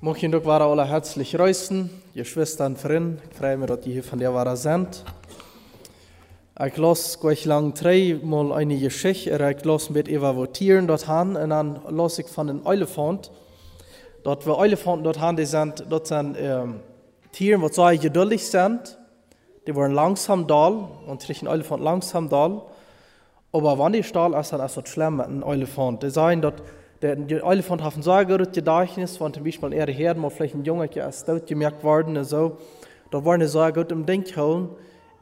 Mocht doch waren alle herzlich reisen, ihr Schwestern freue mich, dass ihr hier von der waren sind. Ich las gleich lang dreimal eine Geschichte, ich las mit Eva votieren dort han, und dann las ich von einem Elefant. Dort, wo Elefanten dort han, die sind, dort sind ähm, Tiere, die sehr geduldig sind, die waren langsam da, und kriegen Elefant langsam da. Aber wenn die Stahl ist, dann ist das schlimm mit einem Elefant. Die sagen, dass hat ein sehr gutes Gedächtnis, wenn zum Beispiel ihre Herden mal vielleicht ein Junge ist tot gemerkt worden und so. Da waren gut im Denk holen.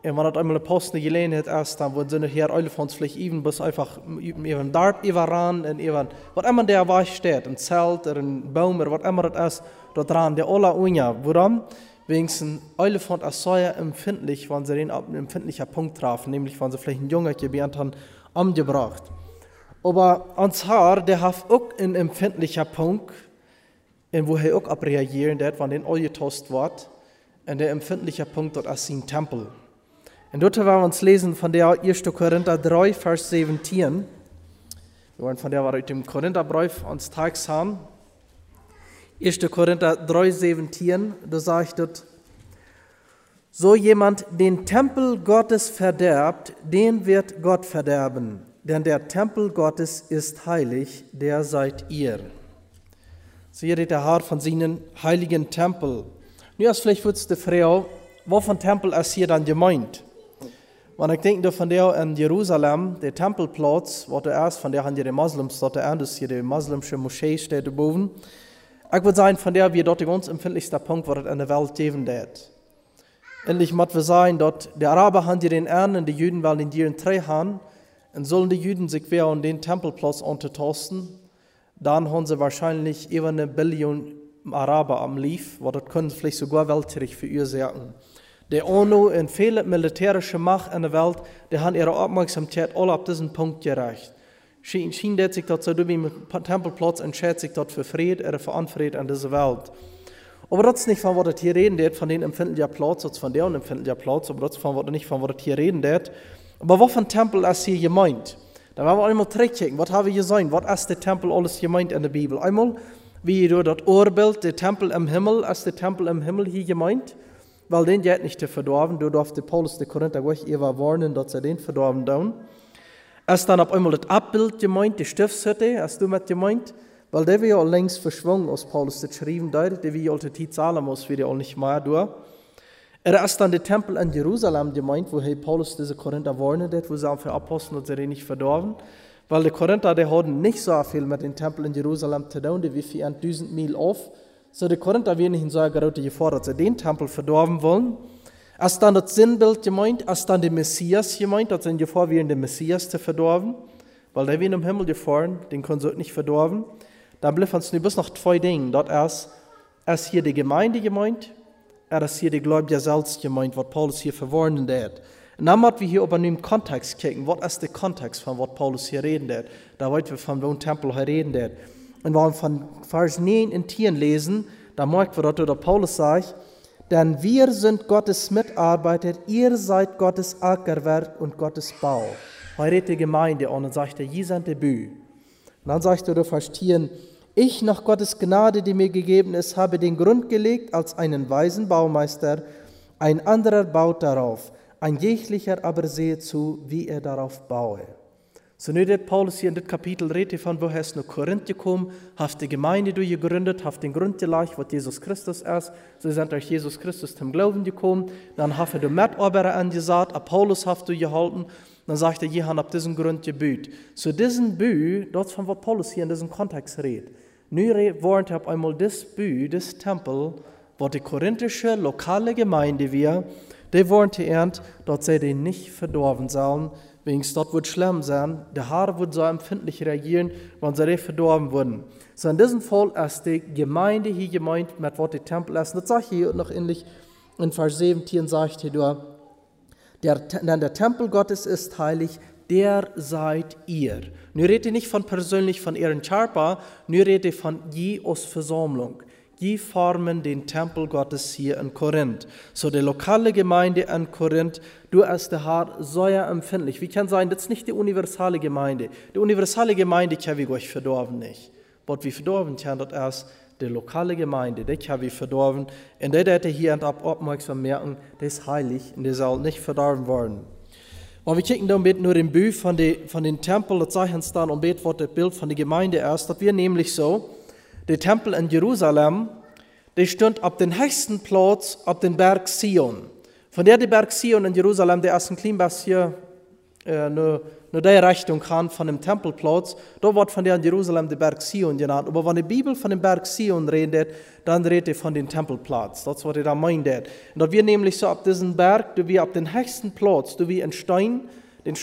Und wenn das einmal Posten gelehnt ist, dann wurden sie hier Elefants vielleicht even bis einfach eben Darb überran und eben, was immer der Weich steht, ein Zelt oder ein Baum oder was immer das ist, dort dran, der Ola Unja. Wegen ein Elefant ist sehr empfindlich, wenn sie den empfindlichen Punkt trafen, nämlich wenn sie vielleicht einen Junge gelernt haben, umgebracht. Aber ans Haar, der hat auch einen empfindlichen Punkt, in wo er auch abreagieren wird, wenn den angetost wird. Und der empfindliche Punkt dort ist sein Tempel. Und dort werden wir uns lesen von der 1. Korinther 3, Vers 17. Wir wollen von der war dem Korintherbrief uns tags haben. 1. Korinther 3, 17, da sagt dort, so jemand den Tempel Gottes verderbt, den wird Gott verderben. Denn der Tempel Gottes ist heilig, der seid ihr. Hier redet der Herr von seinen heiligen Tempel. Nu als vielleicht wird die Frau, wovon Tempel ist hier dann gemeint? Wenn ich denke von der in Jerusalem, der Tempelplatz, wo der erst von der haben die Moslems dort an, das hier die muslimische Moschee steht oben. Ich würde sagen, von der wir dort der ganz empfindlichste Punkt, wo das in der Welt geben wird. Endlich muss wir sagen, dort die Araber haben die den Erden, die Juden wollen in ihren drei haben, und sollen die Juden sich wer an den Tempelplatz untertasten, dann haben sie wahrscheinlich über eine Billion Araber am Lief, wo das können vielleicht sogar weltlich verursachen. Der UNO und viele militärische Macht in der Welt, die haben ihre Aufmerksamkeit alle auf diesen Punkt gereicht. Schien, schien sich dort so im Tempelplatz entscheidet sich dort für Frieden oder für Unfrieden in dieser Welt. Aber das ist nicht von was hier reden wird, von den empfindlichen Platz, von der empfindlichen Platz, aber das ist von was nicht von was hier reden wird. Aber was für ein Tempel ist hier gemeint? Da werden wir einmal zurückchecken, was haben wir gesehen, was ist der Tempel alles gemeint in der Bibel? Einmal, wie du das Urbild, der Tempel im Himmel, ist der Tempel im Himmel hier gemeint? Weil den geht nicht zu verdorben, du darfst Paulus der Korinther gleich eher warnen, dass sie den verdorben tun. Ist dann auf einmal das Abbild gemeint, die Stiftshütte, hast du mit gemeint? Weil der wir ja längst verschwungen, aus Paulus das geschrieben hat, der wir ja die Zeit zahlen muss, wie der auch nicht mehr durch. Er ist dann der Tempel in Jerusalem gemeint, wo Paulus diese Korinther warnen hat, wo sie für Apostel und sie nicht verdorben. Weil die Korinther, die hatten nicht so viel mit dem Tempel in Jerusalem zu tun, die wie 4000 Mil auf. So die Korinther werden nicht so gerade gefordert, dass sie den Tempel verdorben wollen. Als dann das Sinnbild gemeint, als dann der Messias gemeint, dass sie gefahren werden, den Messias zu verdorben. Weil der wird im Himmel gefahren, den können sie nicht verdorben. Dann bleiben uns nur bis noch zwei Dinge. Dort ist, ist hier die Gemeinde gemeint, er ist hier die Gläubige selbst gemeint, was Paulus hier verwarnen hat. Und dann müssen wir hier aber einen Kontext gucken. Was ist der Kontext von was Paulus hier reden hat? Da wollen wir von dem Tempel hier reden hat. Und wenn wir von Vers 9 in Tieren lesen, da merken wir, dass Paulus sagt, denn wir sind Gottes Mitarbeiter, ihr seid Gottes Ackerwerk und Gottes Bau. Heute die Gemeinde und sagt, ihr seid der Bü. Und dann sagt er, du verstehen, ich nach Gottes Gnade, die mir gegeben ist, habe den Grund gelegt als einen weisen Baumeister, ein anderer baut darauf, ein jeglicher aber sehe zu, wie er darauf baue. So nicht Paulus hier in dem Kapitel redet von, woher es nach Korinth gekommen, hat die Gemeinde gegründet, hat den Grund gelegt, was Jesus Christus ist. So sind durch Jesus Christus zum Glauben gekommen. Dann hat er die Mitarbeiter angesagt, Apollos hat du gehalten. Dann sagt er, ihr habt diesen Grund gebüht. So diesen Bü, dort von was Paulus hier in diesem Kontext redet. Nu wordt op einmal das Bü, das Tempel, wo die korinthische lokale Gemeinde wir, die wollen ernt, dort sie die nicht verdorben sollen, wegen dort wird schlimm sein, der Haar wird so empfindlich reagieren, wenn sie die verdorben würden. So in diesem Fall ist die Gemeinde hier gemeint, mit was die Tempel ist. Das sagt hier noch ähnlich in Vers 17 sagt hier, der, denn der Tempel Gottes ist heilig, der seid ihr. Nu redet nicht von persönlich von ihren Charpa, nu redet von je aus Versammlung. Die formen den Tempel Gottes hier in Korinth. So die lokale Gemeinde in Korinth, du als der Herr sehr empfindlich. Wie kann sein, das ist nicht die universale Gemeinde. Die universale Gemeinde kann wir euch verdorben nicht. Was wir verdorben kann, das ist die lokale Gemeinde, die habe ich verdorben. Und der hätte hier ab aufmerksam merken, das ist heilig und das soll nicht verdorben Aber wir kicken dann nur den Buch von, die, von den Tempel, zeichnen dann und bet, was das Bild von der Gemeinde ist. Das wir nämlich so, der Tempel in Jerusalem, der stand auf den höchsten Platz auf den Berg Sion. Von der der Berg Sion in Jerusalem, der ersten Klimbas hier, nur nur der Richtung kann von dem Tempelplatz, da wird von der in Jerusalem der Berg Sion genannt. Aber wenn die Bibel von dem Berg Sion redet, dann redet er von dem Tempelplatz. Das ist, was er da meint. Und da wir nämlich so auf diesen Berg, da wir auf den höchsten Platz, da wir ein Stein, den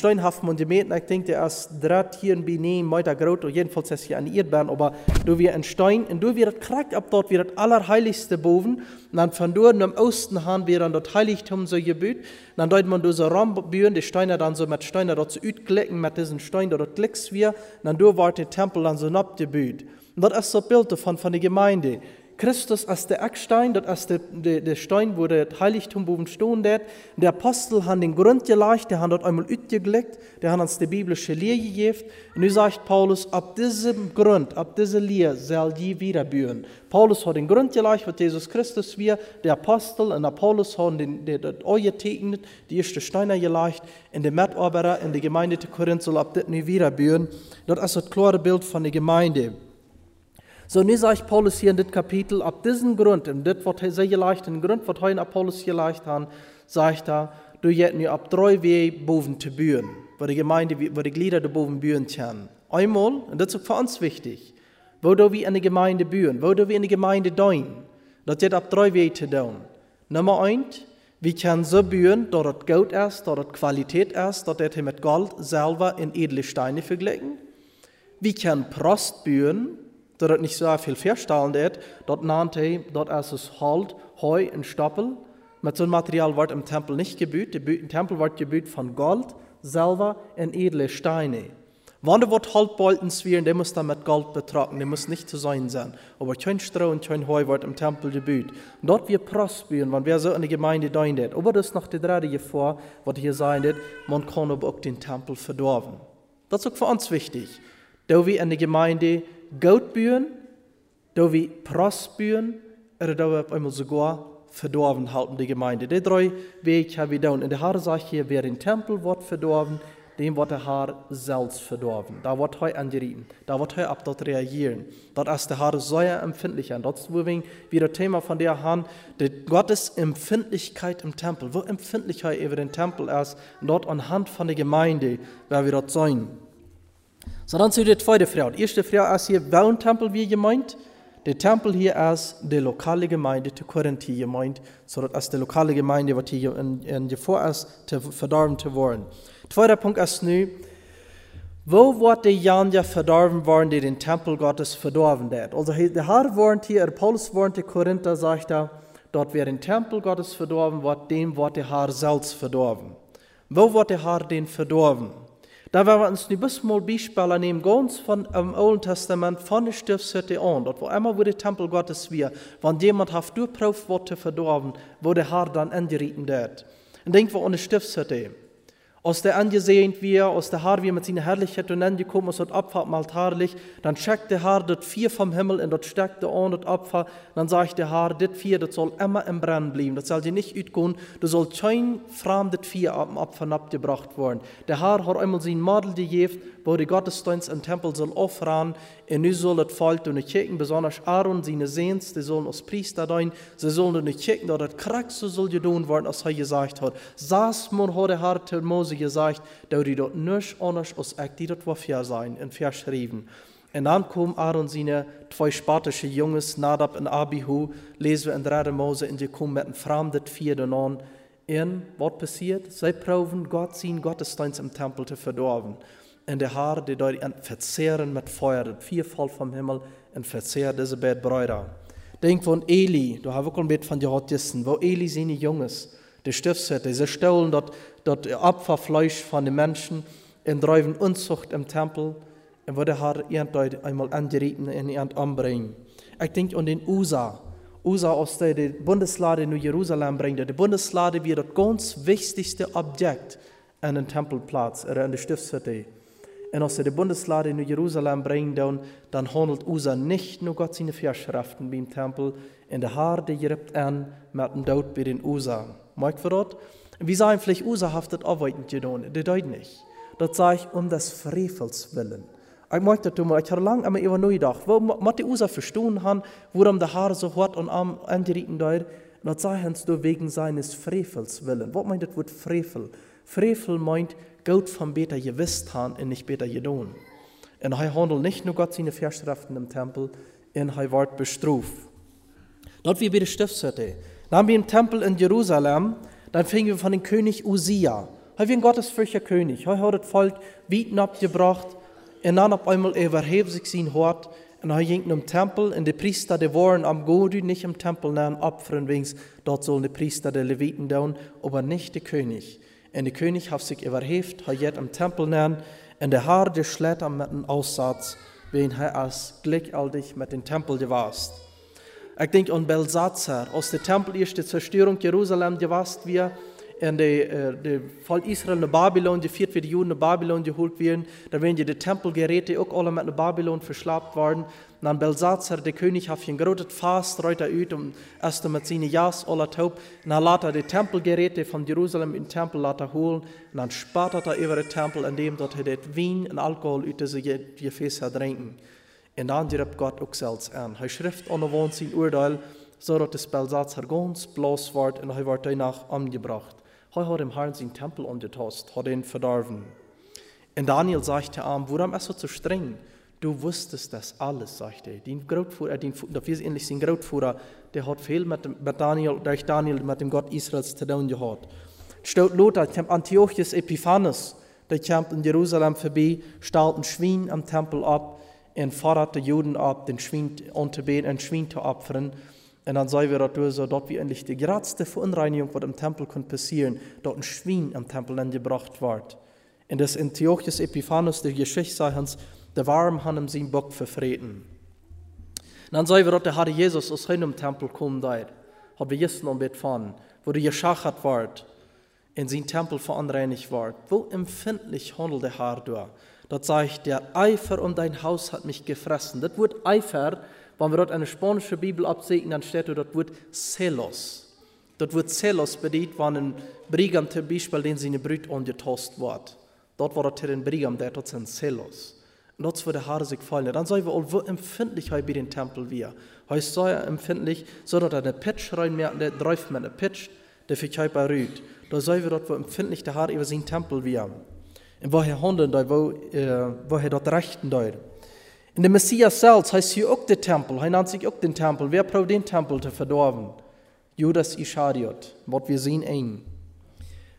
man gemäht, ich denke, ist draht hier in Benin, weiter groß, jedenfalls ist hier an Erdbeeren, aber du wir ein Stein, und du wird kragt ab dort, wird das allerheiligste boven, und dann von dort im Osten haben wir dann das Heiligtum so gebüht, und dann deut man so Raum bühren, die Steine dann so mit Steinen dort zu ütklicken, mit diesen Steinen dort klicks wir, und dann du war der Tempel dann so abgebüht. Und das ist so Bild davon, von der Gemeinde. Christus als der Eckstein, das ist der, der, der Stein, wo der Heiligtum oben stehen wird. Der Apostel hat den Grund gelegt, der hat dort einmal ausgelegt, der hat uns die biblische Lehre gegeben. Und nun sagt Paulus, ab diesem Grund, ab dieser Lehre soll die wiederbühren. Paulus hat den Grund gelegt, was Jesus Christus wir, der Apostel und Paulus haben den, den, den Eue getegnet, die erste Steine gelegt, in der Mitarbeiter in der Gemeinde zu Korinth soll ab das nicht wiederbühren. Das ist das klare Bild von der Gemeinde. So, nu sagt Paulus hier in dit Kapitel, ab diesem Grund, und das, was er geleicht, den Grund, was heute Paulus geleicht hat, sagt er, du jet nu ab drei Wege boven zu bühen, wo die Gemeinde, wo die Glieder de boven bühen können. Einmal, und das ist für uns wichtig, wo du wie eine Gemeinde bühen, wo du wie eine Gemeinde dein, das jet ab drei Wege zu tun. Nummer eins, wir können so bühen, dass das Gold ist, dass das Qualität ist, dass das mit Gold selber in edle Steine vergleichen. Wir können Prost bühen, dat het niet zo veel verstellen ist, dat nannte, dat ist es Halt, Heu und Stoppel. Mit so einem Material wird im Tempel nicht gebüht. Der Tempel wird gebüht von Gold, Silber und edle Steine. Wenn du wird Haltbolten swieren, der muss dann mit Gold betragen, der muss nicht zu sein sein. Aber kein Stroh und kein Heu wird im Tempel gebüht. Dort wir prosperieren, wenn wir so in die Gemeinde dein Aber das ist noch die dritte vor, was hier sein wird, man kann aber auch den Tempel verdorben. Das ist auch für uns wichtig. Da wir in der Gemeinde Geld büren, da wir Prost büren, oder da wir einmal sogar verdorben halten, die Gemeinde. Die drei Wege haben wir da. Und in der Haare sagt hier, wer den Tempel wird verdorben, dem wird der Haar selbst verdorben. Da wird er angerieten. Da wird er ab dort reagieren. Dort ist der Haar sehr empfindlich. Und dort ist wieder Thema von der Hand, die Gottes Empfindlichkeit im Tempel. Wo Empfindlichkeit über den Tempel ist, dort anhand von der Gemeinde, wer wir dort sein. So, dann zu der zweiten Frage. Die erste Frage ist hier, welchen Tempel wir gemeint? Der Tempel hier ist die lokale Gemeinde zu Korinth hier gemeint. Das ist die lokale Gemeinde, was hier in, in vor ist, zu verdorben zu werden. Zweiter Punkt nun, wo wird die Janja verdorben worden, die den Tempel Gottes verdorben hat? Also, der Herr warnt hier, Paulus warnt die Korinther, sagt er, dort wer den Tempel Gottes verdorben wird, dem wird der Herr selbst verdorben. Wo wird der Herr den verdorben? Da wir uns nu bis mal Beispiele nehmen, ganz von im Alten Testament, von der Stiftshütte an, dort wo immer wo der Tempel Gottes wir, wenn jemand hat durchprüft wurde verdorben, wo der Herr dann angerieten wird. Und denken wir an die Stiftshütte. Aus der angesehen wir, aus der Haar wir mit seiner Herrlichkeit und angekommen, aus dem Opfer am Altarlich, dann checkt der Haar das vier vom Himmel und dort steckt der an das Opfer, dann sagt der Haar, das vier, das soll immer im Brennen bleiben, das soll dir nicht utgehen, du soll kein fremdes vier am Opfer abgebracht werden. Der Haar hat einmal sein Model gegeben, wo die Gottesdienst im Tempel soll aufrahmen, und nu das Volk und kicken, besonders Aaron, seine Sehns, die sollen als Priester sein, sie sollen nicht kicken, dass das Krack so soll gedun werden, als gesagt hat. Saß man hat der Herr zu Mose gesagt, dass die dort nicht anders als ich, die dort wafür sein, in verschrieben. Und dann kommen Aaron seine zwei spartische Jungs, Nadab und Abihu, lesen wir in 3. Mose, und die kommen mit einem fremden Vierten an. Und was passiert? Sie proben Gott, sein Gottesdienst im Tempel zu verdorben en de haar die dort verzehren mit Feuer, das vierfall vom Himmel, und verzehrt diese beiden Brüder. Denk von Eli, da habe ich auch ein bisschen von Jehotissen, wo Eli seine Jungs, die Stiftshütte, sie stehlen dort, dort Opferfleisch von den Menschen und treiben Unzucht im Tempel und wo der Herr irgendwann einmal angerieten und irgend anbringen. Ich denke an den USA. USA aus der Bundeslade in Jerusalem bringt. Die Bundeslade wird das ganz wichtigste Objekt an den Tempelplatz oder an der Stiftshütte. Und als die Bundeslade in Jerusalem bringen, dann, dann handelt USA nicht nur Gott seine Verschriften beim Tempel, in der Haar, die gibt an mit dem Tod bei den USA. Mag für dort? Wie sagen vielleicht USA haftet arbeiten getan? Das deut nicht. Das sage ich um des Frevels willen. Ich mag das mal, ich habe lange immer über gedacht, wo man die USA verstehen haben, warum der Haar so hart und arm angerieten dort, das sagen sie wegen seines Frevels willen. Was meint das Wort Frevel? Frevel meint, Gott von beter gewisst haben und nicht beter getan. Und er handelt nicht nur Gott seine Verschriften im Tempel, und er wird bestruft. Dort wie bei der Stiftshütte. Dann wir im Tempel in Jerusalem, dann fingen wir von dem König Usia. Er war ein gottesfürchter König. Er hat das Volk Bieten abgebracht und dann auf einmal überhebt sich sein Hort und er ging im Tempel und die Priester, die waren am Godi nicht im Tempel nehmen, opfern, wegen dort sollen die Priester, die Leviten tun, aber nicht der König. Und der König hat sich überhebt, hat jetzt im Tempel nehmen und der Haar, der schlägt mit dem Aussatz, wen er als gleichzeitig mit dem Tempel gewasst. Ich denke an Belsatzer, aus der Tempel erste Zerstörung Jerusalem gewasst wir, in der de Volk Israel nach Babylon, die viert wie die Juden nach Babylon geholt werden, da werden die Tempelgeräte auch alle mit nach Babylon verschleppt worden. Belsatzer, der König, hat ein großes Fast, reut er ut, um erst mit seinen Jas alle taub, und dann lässt er die Tempelgeräte von Jerusalem in den Tempel holen, und dann spart er über den Tempel, indem dort er das Wein und Alkohol ut diese Gefäße trinken. Und dann dirbt Gott auch selbst an. Er schrift ungewohnt sein Urteil, so dass das Belsatzer ganz bloß wird und er wird danach umgebracht. Er hat im Herrn sein Tempel angetastet, hat ihn verdorben. Und Daniel sagte ihm, warum ist so streng? Du wusstest das alles, sagte er. Dein Großvater, dein, das ist ähnlich sein Großvater, der hat viel mit, mit Daniel, durch Daniel, mit dem Gott Israels zu tun gehabt. Steht Lothar, Antiochus Epiphanes, der kam in Jerusalem vorbei, stellt ein Schwein am Tempel ab, und fordert die Juden ab, den Schwein anzubeten, ein Schwein zu opfern. Und dann sagen wir dort so, dort wie endlich die geradste Verunreinigung, was im Tempel kann passieren, dort ein Schwein am Tempel dann gebracht wird. Und das Antiochus Epiphanes, der Geschichte uns, der Warm haben ihm seinen Bock verfreten. Und dann sagen wir dort, der Herr Jesus aus seinem Tempel kommen da, hat wir gestern um fahren, wo der geschachert wird, in sein Tempel verunreinigt wird. Wo empfindlich handelt der Herr da? Dort sagt der Eifer um dein Haus hat mich gefressen. Das Wort Eifer, wenn wir dort eine spanische Bibel absehen, dann steht dort Wort Celos. Dort wird Celos bedient, wenn ein Brigam zum Beispiel, den seine Brüder angetost wird. Dort war dort ein Brigam, der dort sind Celos. Und dort wird der Haare sich fallen. Dann sagen wir, auch, empfindlich bei den Tempel wir. Ist so empfindlich, so dass eine Pitch reinmerkt, der läuft mit einer Pitch, der für Körper rührt. Da sagen wir dort, wo empfindlich der Haar über seinen Tempel wir. Und woher handeln da, wo, äh, woher dort rechten da. In der Messias selbst heißt hier auch der Tempel, er nennt sich auch den Tempel. Wer braucht den Tempel zu verdorben? Judas Ischariot, was wir sehen eng.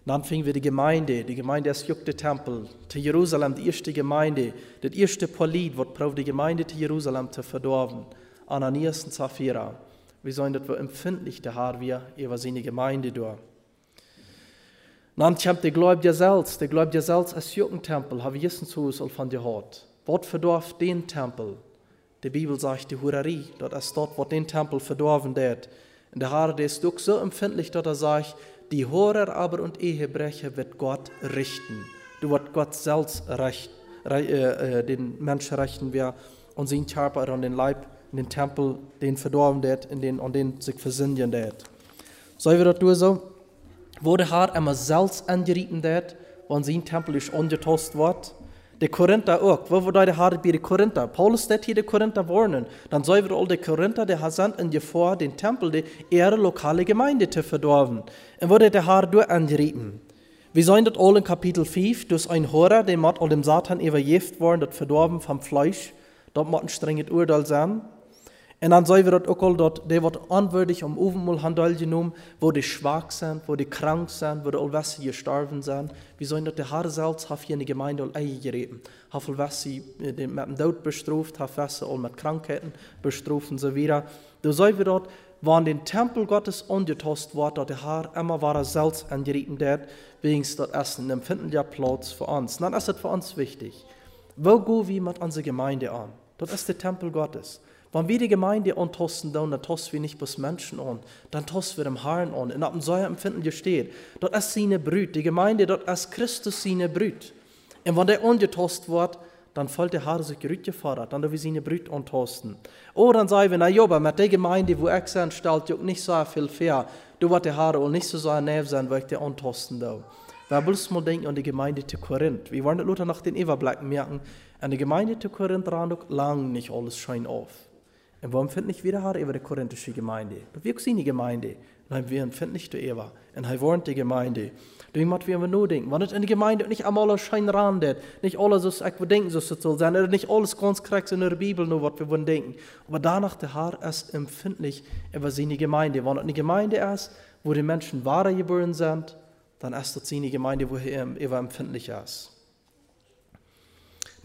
Dann fingen wir die Gemeinde, die Gemeinde ist auch der Tempel. Zu Jerusalem, die erste Gemeinde, das erste Polit, was braucht die Gemeinde zu Jerusalem zu verdorben. Ananias und Sapphira. Wir sollen das empfindlich der Haar wir über seine Gemeinde durch. Dann kommt der Gläubige selbst, der Gläubige selbst als Jugendtempel, habe ich Jesus al von dir gehört. Was verdorf den Tempel? Die Bibel sagt die Hurerie, dort ist dort, wo den Tempel verdorfen wird. Und der Herr, der ist so empfindlich, dass er sagt, die Horer aber und Ehebrecher wird Gott richten. Du wird Gott selbst recht, äh, äh, den Menschen richten, wer und sein Körper und den Leib in den Tempel, den verdorben wird, in den, und den sich versinnen wird. Sollen wir das tun so? wo der Herr immer selbst angerieten wird, wenn sein Tempel ist angetost wird. Die Korinther auch. Wo war der Herr bei den Korinther? Paulus steht hier die Korinther warnen. Dann sollen wir all die Korinther, die sind in vor, den Tempel, die ihre lokale Gemeinde zu verdorben. Und wurde der Herr durch angerieten. Wir sehen das all in Kapitel 5, durch ein Horror, der mit dem Satan überjeft worden, das verdorben vom Fleisch. Dort muss ein strenges Urteil sein. En dan zijn we dat ook al dat die wordt onwürdig om overal handel genommen, wo die schwach sind, wo die krank sind, wo die allwesse gestorben sind. Wir sollen dat der Herr selbst hat hier in die Gemeinde all eingereden. Hat allwesse mit dem Tod bestraft, hat allwesse all mit Krankheiten bestraft und so weiter. Da sollen wir dort, wann den Tempel Gottes angetost wird, dass der Herr immer war selbst angereden wird, wegen das Essen empfinden ja Platz für uns. Dann ist es für uns wichtig. Wo gehen wir mit unserer Gemeinde an? Das ist der Tempel Gottes. Wenn wir die Gemeinde antosten, dann tosten wir nicht bloß Menschen an, dann tosten wir dem Herrn an. In dem Säuer empfinden steht, dort ist seine Brüt, die Gemeinde, dort ist Christus seine Brüt. Und wenn der angetost wird, dann fällt der Haar sich gefordert, dann wir seine Brüder antosten. Oder dann sagen wir, na ja, mit der Gemeinde, wo ich sein stellt, juckt nicht so viel fair. Du wird der Haare auch nicht so sehr nerv sein, weil ich der antosten da. Wir bloß mal denken an die Gemeinde zu Korinth. Wir wollen nicht nach den Everblacken merken, an der Gemeinde zu Korinth ran lang nicht alles scheint auf. Und warum findet nicht wieder Haar über die korinthische Gemeinde? Das wir sind die Gemeinde. Nein, wir finden nicht Eva. Und er wohnt die Gemeinde. Deswegen müssen wir nur denken, wenn es in der Gemeinde nicht einmal schein randet, nicht alles, was ich denken, so soll sein, oder nicht alles ganz korrekt in der Bibel, nur was wir wollen denken. Aber danach der Herr ist empfindlich über seine Gemeinde. Wenn es eine Gemeinde ist, wo die Menschen wahre geboren sind, dann ist das seine Gemeinde, wo er immer empfindlich ist.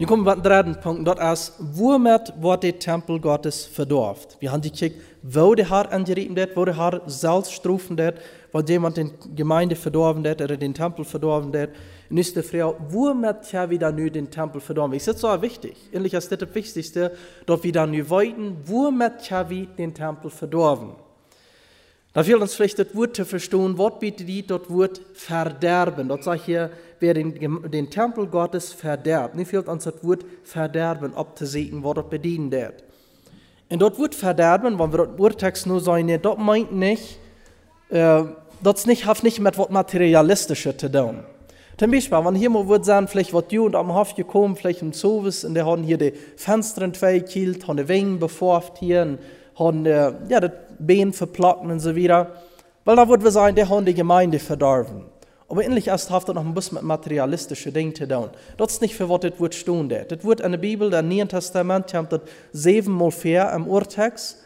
Nu kommen wir zum dritten Punkt, das ist, womit wird der Tempel Gottes verdorft? Wir haben gekickt, wo der Herr angerieben wird, wo der selbst strufen wird, weil jemand die Gemeinde verdorben hat oder den Tempel verdorben hat. Und ist die Frage, womit ja wieder nu den Tempel verdorben? Das ist so wichtig. Endlich ist das das Wichtigste, dass wir dann nu wollten, womit ja wir den Tempel verdorben. Da fehlt uns vielleicht das Wort zu verstehen, was bietet die das Wort verderben. Dort sagt hier, wer den, den Tempel Gottes verderbt. Nicht fehlt uns das Wort verderben abzusehen, was dort bedienen wird. Und dort Wort verderben, wenn wir das Urtext nur sagen, das meint nicht, äh, das nicht, hat nicht mit was Materialistisches zu tun. Zum Beispiel, wenn hier mal wird sagen, vielleicht wird du und am Hof gekommen, vielleicht im Service, und der haben hier die Fenster entwickelt, haben die Wänge beforft hier, und haben äh, ja, das Bein verplatten und so weiter. Weil da würde wir sagen, der hat die Gemeinde verdorben. Aber ähnlich erst hat das noch ein bisschen mit materialistischen Dingen zu tun. Das ist nicht für was das Wort stehen Das Wort in der Bibel, im Neuen Testament, haben das siebenmal vier im Urtext.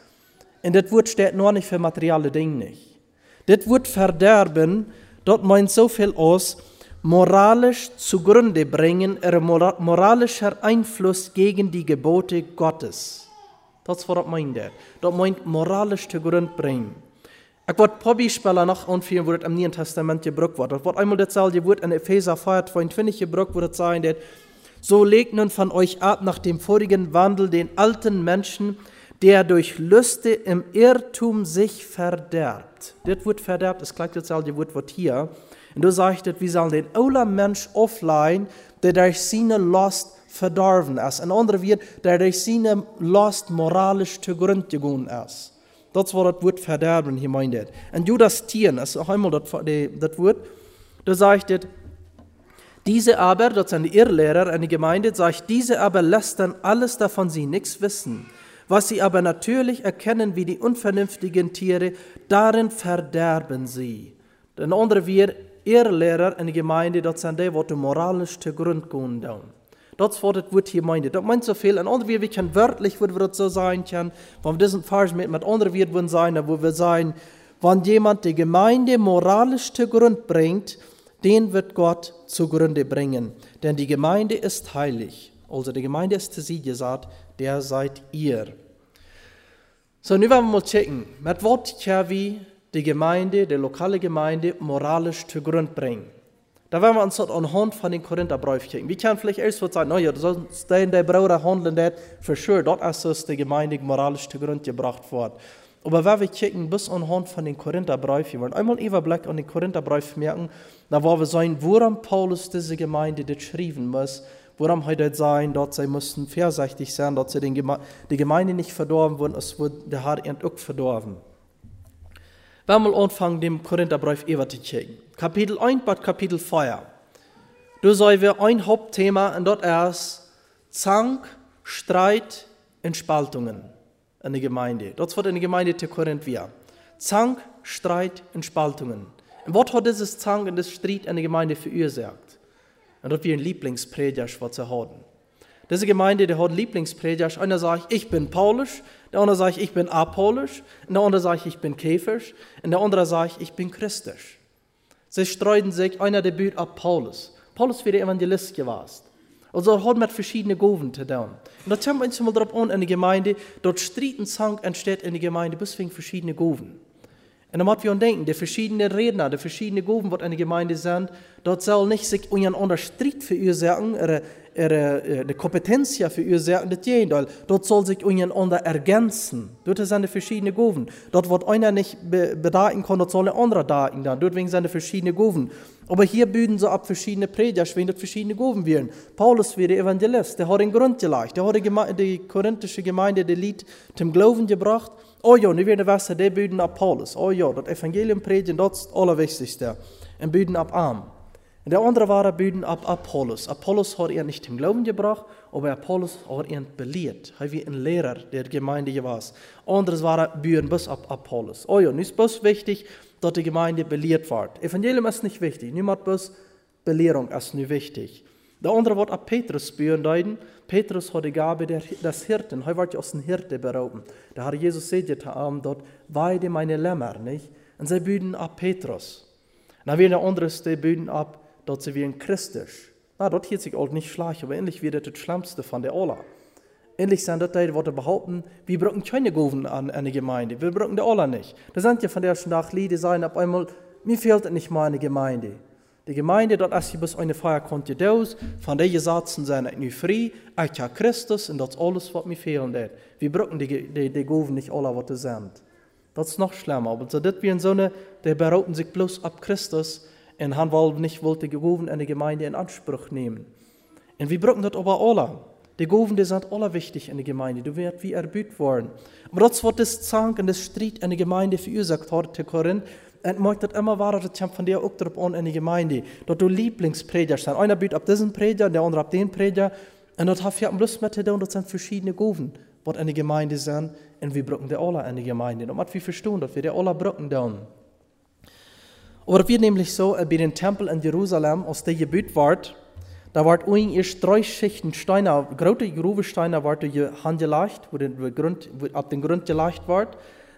Und das Wort steht nur nicht für materielle Dinge nicht. Das Wort verderben, dort meint so viel aus, moralisch zugrunde bringen, er moralischer Einfluss gegen die Gebote Gottes. Das ist, was das meint. Das meint moralisch zugrunde bringen. Ein paar Beispiele noch anführen, wo das im Neuen Testament wird. Das wird einmal dasselbe Wort in Epheser 4, 22 gebraucht, wo das sagen wird, so legt nun von euch ab nach dem vorigen Wandel den alten Menschen, der durch Lüste im Irrtum sich verderbt. Das Wort verderbt, das gleich dasselbe Wort, was hier. Und du sagst, wir sollen den alten Mensch offline, der durch seine Lust verdorben ist. Ein anderer wird, der durch seine Lust moralisch zugrunde gegangen ist. Das war das Wort verderben hier meint. Und Judas Tieren, das ist auch einmal das, das Wort, da sagt es, diese aber, das sind die Irrlehrer, eine Gemeinde, sagt, diese aber lästern alles davon sie nichts wissen. Was sie aber natürlich erkennen wie die unvernünftigen Tiere, darin verderben sie. Denn andere wir Irrlehrer in der Gemeinde, das sind die, die moralisch zugrunde gehen. Das wird hier meint. Das meint so viel. Und andere wir können wörtlich, wir das so sein können, wenn wir diesen Vers mit, mit anderen wird sein, wo wir sagen, wenn jemand die Gemeinde moralisch zugrunde bringt, den wird Gott zugrunde bringen. Denn die Gemeinde ist heilig. Also die Gemeinde ist zu sie gesagt, der seid ihr. So, nun wollen wir mal checken, mit was wir die Gemeinde, die lokale Gemeinde, moralisch zugrunde bringen. Da werden wir uns anhand von den Korintherbrief checken. Wir können vielleicht erst sagen, naja, du sollst in der Bruder handeln, das für sure, dort ist es die Gemeinde moralisch zugrunde gebracht worden. Aber wenn wir checken, bis anhand von den Korintherbrief, wir wollen einmal Überblick an den Korintherbrief merken, da wollen wir sehen, woran Paulus diese Gemeinde das schreiben muss, woran heute das sein, dort sie mussten vorsichtig sein, dass sie den Geme die Gemeinde nicht verdorben wurden, es wurde der Herr auch verdorben. Wenn wir anfangen, dem Korintherbrief über zu checken. Kapitel 1 bis Kapitel 4. Da sollen wir ein Hauptthema und dort ist Zank, Streit und Spaltungen in der Gemeinde. Das wird in der Gemeinde zu Korinth wir. Zank, Streit und Spaltungen. Und was hat dieses Zank und das Streit in der Gemeinde verursacht? Und dort wir ein Lieblingsprediger, was sie haben. Diese Gemeinde, die hat Lieblingsprediger. Einer sagt, ich bin Paulisch, der andere sagt, ich bin apolisch, und der andere sagt, ich bin käfisch, und der andere sagt, ich bin christisch. Sie streiten sich, einer der Büt ab Paulus. Paulus wäre Evangelist gewesen. Also er hat mit verschiedenen Goven zu tun. Und da kommt uns mal drauf an in der Gemeinde, dort Streitenzang entsteht in der Gemeinde bis wegen verschiedene Goven. Und da müssen wir denken, die verschiedenen Redner, die verschiedenen Goven, die in der Gemeinde sind, dort soll nicht sich untereinander Streit verursachen, ihre, ihre, ihre Kompetenz verursachen, das Gegenteil. Dort soll sich untereinander ergänzen. Dort sind verschiedene Goven. Dort, wo einer nicht bedaten kann, dort soll der andere daten dann. Dort wegen seine verschiedene Goven. Aber hier büden sie ab verschiedene Prediger, wenn das verschiedene Goven werden. Paulus der Evangelist, der hat den Grund gelegt. Der hat die, die korinthische Gemeinde, der Lied zum Glauben gebracht. Oh ja, nu weer Wasser, der büden ab Paulus. Ja, das Evangelium predigen, ist das Allerwichtigste. Und büden ab Arm. Und der andere war büden ab Apollos. Apollos hat er nicht zum Glauben gebracht, aber Apollos hat er belehrt. Er war ein Lehrer der Gemeinde war. Anderes war büden bis ab Apollos. Oh ja, ist es wichtig, dass die Gemeinde belehrt wird. Evangelium ist nicht wichtig. Niemand bis Belehrung ist nicht wichtig. Der andere wird ab Petrus deuten. Petrus hat die Gabe des Hirten. Er wird aus dem Hirte berauben. Da hat Jesus gesagt, dort weide meine Lämmer, nicht? Und sie büden ab Petrus. Dann werden der andere die büden ab, dort sie wie ein Christus. Na, dort hielt sich auch nicht schlecht, aber ähnlich wie das Schlimmste von der Ola. Ähnlich sind das die, die behaupten, wir brauchen keine Goven an eine Gemeinde, wir brauchen der Ola nicht. Da sind ja von der nach Lieder sein, ab einmal, mir fehlt nicht mal eine Gemeinde. Die Gemeinde, dort ist bis eine Feier konnte Deus, von der Satzen sind nicht frei, ich habe Christus und das ist alles, was mir fehlen wird. Wir brauchen die, die, die Goven nicht alle, was sie sind. Das ist noch schlimmer. Aber so das wie in so eine, die behaupten sich bloß ab Christus und han wollte nicht wollte die Goven eine Gemeinde in Anspruch nehmen. Und wir brauchen das aber alle. Die Goven, die sind alle wichtig in der Gemeinde. Du wirst wie erbüht worden. Aber das, was das Zank und das Streit in der Gemeinde verursacht hat, Korinth, und mag das immer wahr, das kommt von dir auch darauf an in die Gemeinde, dass du Lieblingsprediger sind. Einer bietet ab diesen Prediger, der andere ab den Prediger. Und das hat ja bloß mit und das sind verschiedene Goven, was in der Gemeinde sind. Und wir brauchen die alle in der Gemeinde. Und wir verstehen, dass wir die alle brauchen dann. Aber es wird nämlich so, bei den Tempel in Jerusalem, als der gebaut wird, da ward ein erst drei Schichten Steine, große Gruvesteine ward angelegt, wo, den Grund, ab den Grund gelegt wird.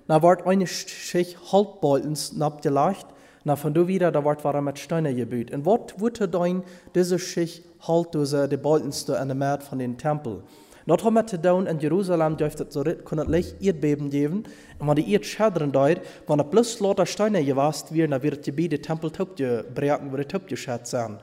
Na ward eine Schicht Halbboltens abgelegt, na von da wieder, da ward war mit Steine gebaut. Und was wurde dann diese Schicht halt, diese, die Boltens an der Märt von den Tempel? Dort haben wir down in Jerusalem dürfte so können leicht Erdbeben geben. Und wenn die Erd schadern dort, wenn er bloß lauter Steine gewast wird, dann wird die beide Tempel top gebrechen, wird top geschätzt sein.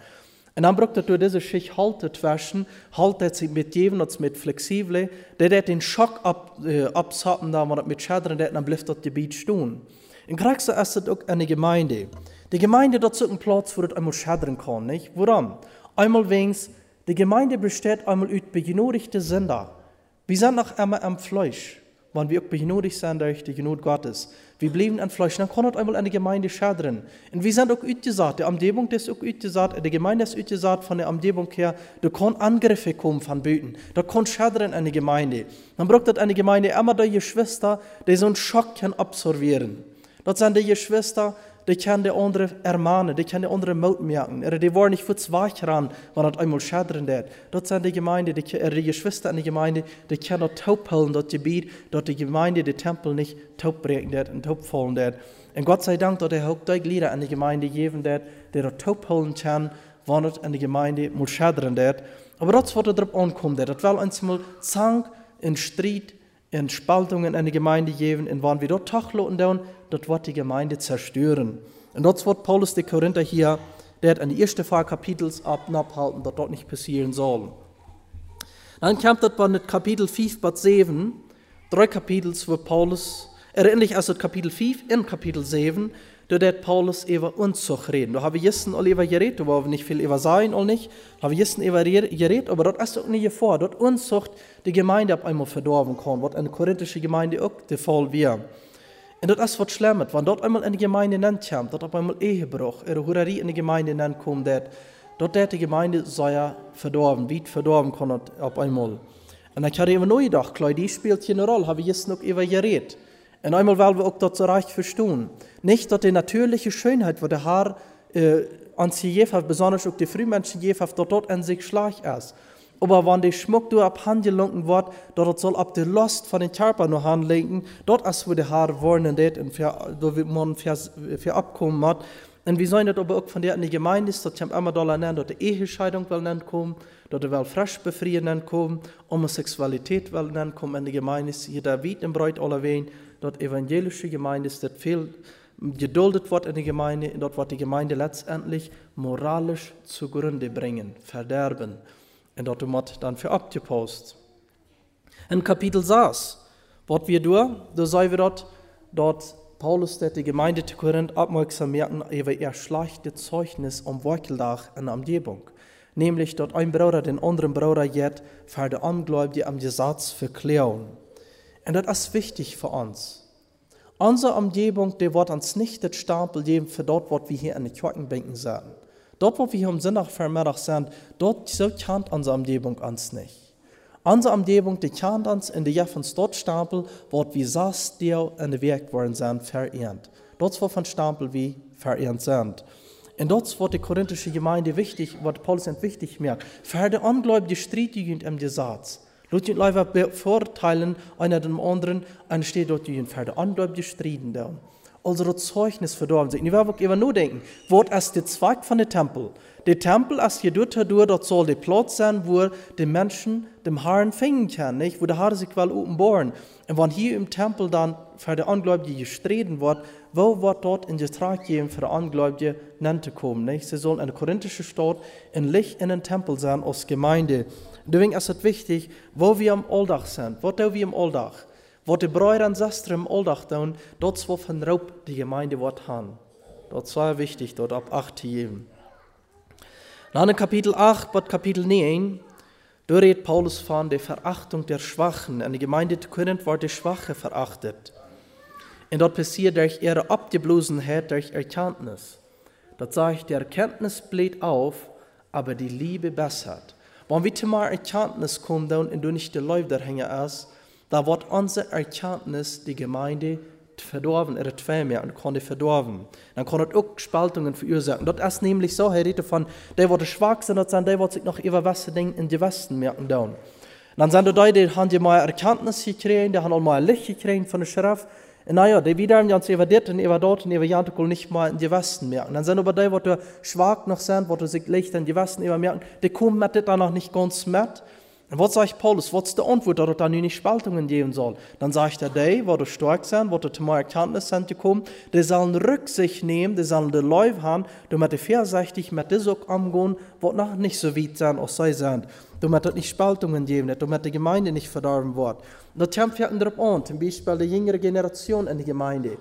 Und dann braucht er diese Schicht haltet waschen, haltet sich mit jedem und mit flexibel, der der den Schock ab, äh, absatten, da man mit schadern, der dann bleibt das Gebiet stehen. In Kraxe ist es auch eine Gemeinde. Die Gemeinde dort so ein Platz, wo das einmal schadern kann, nicht? Woran? Einmal wegen die Gemeinde besteht einmal aus begenodigte Sünder. Wir sind noch einmal am Fleisch, wenn wir auch begenodigt sind durch die Genot Gottes. Wir bleiben am Fleisch, dann das einmal eine Gemeinde schadern. Und wir sind auch ausgesagt, die Umgebung ist auch ausgesagt, die Gemeinde ist ausgesagt von der Umgebung her, da kann Angriffe kommen von Böten, da kann schadern eine Gemeinde. Dann braucht das eine Gemeinde immer die Geschwister, die so einen Schock kann absorbieren. Das sind die Geschwister, die können die andere ermahnen, die können die andere Mut merken. Oder die wollen nicht für zwei ran, wenn das einmal schadern wird. Dort sind die Gemeinde, die, die Geschwister in der Gemeinde, die können taub halten, dort Gebiet, dort die Gemeinde, die Tempel nicht taub brechen wird und taub fallen wird. Und Gott sei Dank, dort er auch die Glieder in der Gemeinde geben wird, die dort taub halten können, wenn das in der Gemeinde muss schadern wird. Aber das, was darauf ankommt, das will uns mal Zank in Streit, in Spaltungen in der Gemeinde geben, und wenn wir dort tachloten, das wird die Gemeinde zerstören. Und dort wird Paulus die Korinther hier, der hat an die ersten paar Kapitels abhalten, dass dort nicht passieren soll. Dann kommt das bei Kapitel 5 bis 7, drei Kapitel, wo Paulus, er endlich aus Kapitel 5 in Kapitel 7, da wird Paulus über Unzucht reden. Da haben wir jetzt all über geredet, da wollen wir nicht viel über sein, oder nicht. Da haben wir jetzt über geredet, aber dort ist auch nicht vor, dort Unzucht die Gemeinde auf einmal verdorben kann, was eine korinthische Gemeinde auch der Fall wäre. Und das ist was Schlimmes, wenn dort einmal eine Gemeinde nennt kommt, dort auf einmal Ehebruch, eine Hurerie in die Gemeinde nennt kommt, dort, dort die Gemeinde sei ja verdorben, wie verdorben kann auf einmal. Und ich habe immer neu gedacht, klar, spielt hier eine Rolle, habe ich jetzt noch über geredet. Und einmal wollen wir auch dort so recht verstehen. Nicht, dass die natürliche Schönheit, wo der Haar äh, an sie jefaf, besonders auch die Frühmenschen jefaf, dort dort an sich schlecht ist. Aber wenn der Schmuck du abhandelungen wird, dort soll ab der Lust von den Körper noch anlegen, dort ist wo der Haar wohnen det und für, wo man für, für abkommen hat. Und wir sollen das aber auch von der in die Gemeinde ist, dort kommt immer da nennen, dort die Ehescheidung will nennen kommen, dort will frisch befreien nennen kommen, Homosexualität will nennen kommen in die Gemeinde ist, hier der Wied im Bräut aller wen, dort evangelische Gemeinde ist, dort viel geduldet wird in der Gemeinde, dort wird die Gemeinde letztendlich moralisch zugrunde bringen, verderben. Und dort wird dann für abgepost. In Kapitel 6, was wir durch, da sagen wir dort, dort Paulus der die Gemeinde zu Korinth aufmerksam machen über ihr schlechte Zeugnis am Wackeldach in der Umgebung. Nämlich, dass ein Bruder den anderen Bruder jetzt für die Ungläubige am Gesetz verklären. Und das ist wichtig für uns. Unsere Umgebung, die wird uns nicht das Stapel geben für dort, was wir hier in den Kirchenbänken sind. Dort, wo wir hier am Sonntag Mittag sind, dort so kennt unsere Umgebung uns nicht. Unsere Umgebung, die kennt uns in der Jeffens dort Stapel, wo wir saß, die in der Werk worden sind, verehrt. Dort wo von Stapel wie verehrt sind. Und dort wird die korinthische Gemeinde wichtig, was Paulus wichtig merkt. Für die Ungläubige strittigen im Gesetz. Laut die Leute bevorteilen einer dem anderen, und steht dort die die Ungläubige striden das Zeugnis verdorben sich. Ich werde immer nur denken, was ist der Zweig von dem Tempel? Der Tempel ist hier dort, dort soll der Platz sein, wo die Menschen dem Herrn finden können, nicht? wo der Herr sich will offenbaren. Und wenn hier im Tempel dann für die Ungläubige gestritten wird, wo wird dort in Betrag geben für die Ungläubige nannte kommen? Nicht? Sie sollen eine korinthische Stadt in Licht in den Tempel sein als Gemeinde. Deswegen ist es wichtig, wo wir am Alldach sind. Was tun wir am Alldach? Was die Brüder und Schwestern im Alldach tun, dort wo von Raub die Gemeinde wird haben. Dort war wichtig, dort ab 8 zu geben. Dann in Kapitel 8 bis Kapitel 9, da redet Paulus von der Verachtung der Schwachen. In der Gemeinde Korinth wird die Schwache verachtet. Und dort passiert durch ihre Abgeblosenheit, durch Erkenntnis. Das sagt, die Erkenntnis bläht auf, aber die Liebe bessert. Wenn wir zu Erkenntnis kommen und du nicht der Leib der Hänger da wird unsere Erkenntnis die Gemeinde verdorben, er zwei mehr und konnte verdorben. Dann kann es auch Spaltungen verursachen. Das ist nämlich so, er redet von, der wird schwach sein, der wird sich noch über was denken in die Westen merken. Dann, dann sind die, die haben die mal Erkenntnis gekriegt, die haben auch mal Licht gekriegt von der Schrift. Und naja, die wiederum ganz über dit und über dort und über Jantukul nicht mal in die Westen merken. Dann sind aber die, die schwach noch sind, die sich Licht in die Westen über merken, die kommen mit das dann noch nicht ganz mit. Und was sagt Paulus? Was ist die Antwort, dass es da nicht Spaltungen geben soll? Dann sagt er, die, du stark sind, du zu meiner Erkenntnis sind gekommen, die sollen Rücksicht nehmen, die sollen den Läuf haben, damit die vorsichtig mit dem auch umgehen, was noch nicht so weit sind, als sie sind. Damit es nicht Spaltungen geben, damit die Gemeinde nicht verdorben wird. Und das kommt darauf an, zum Beispiel die jüngere Generation in der Gemeinde.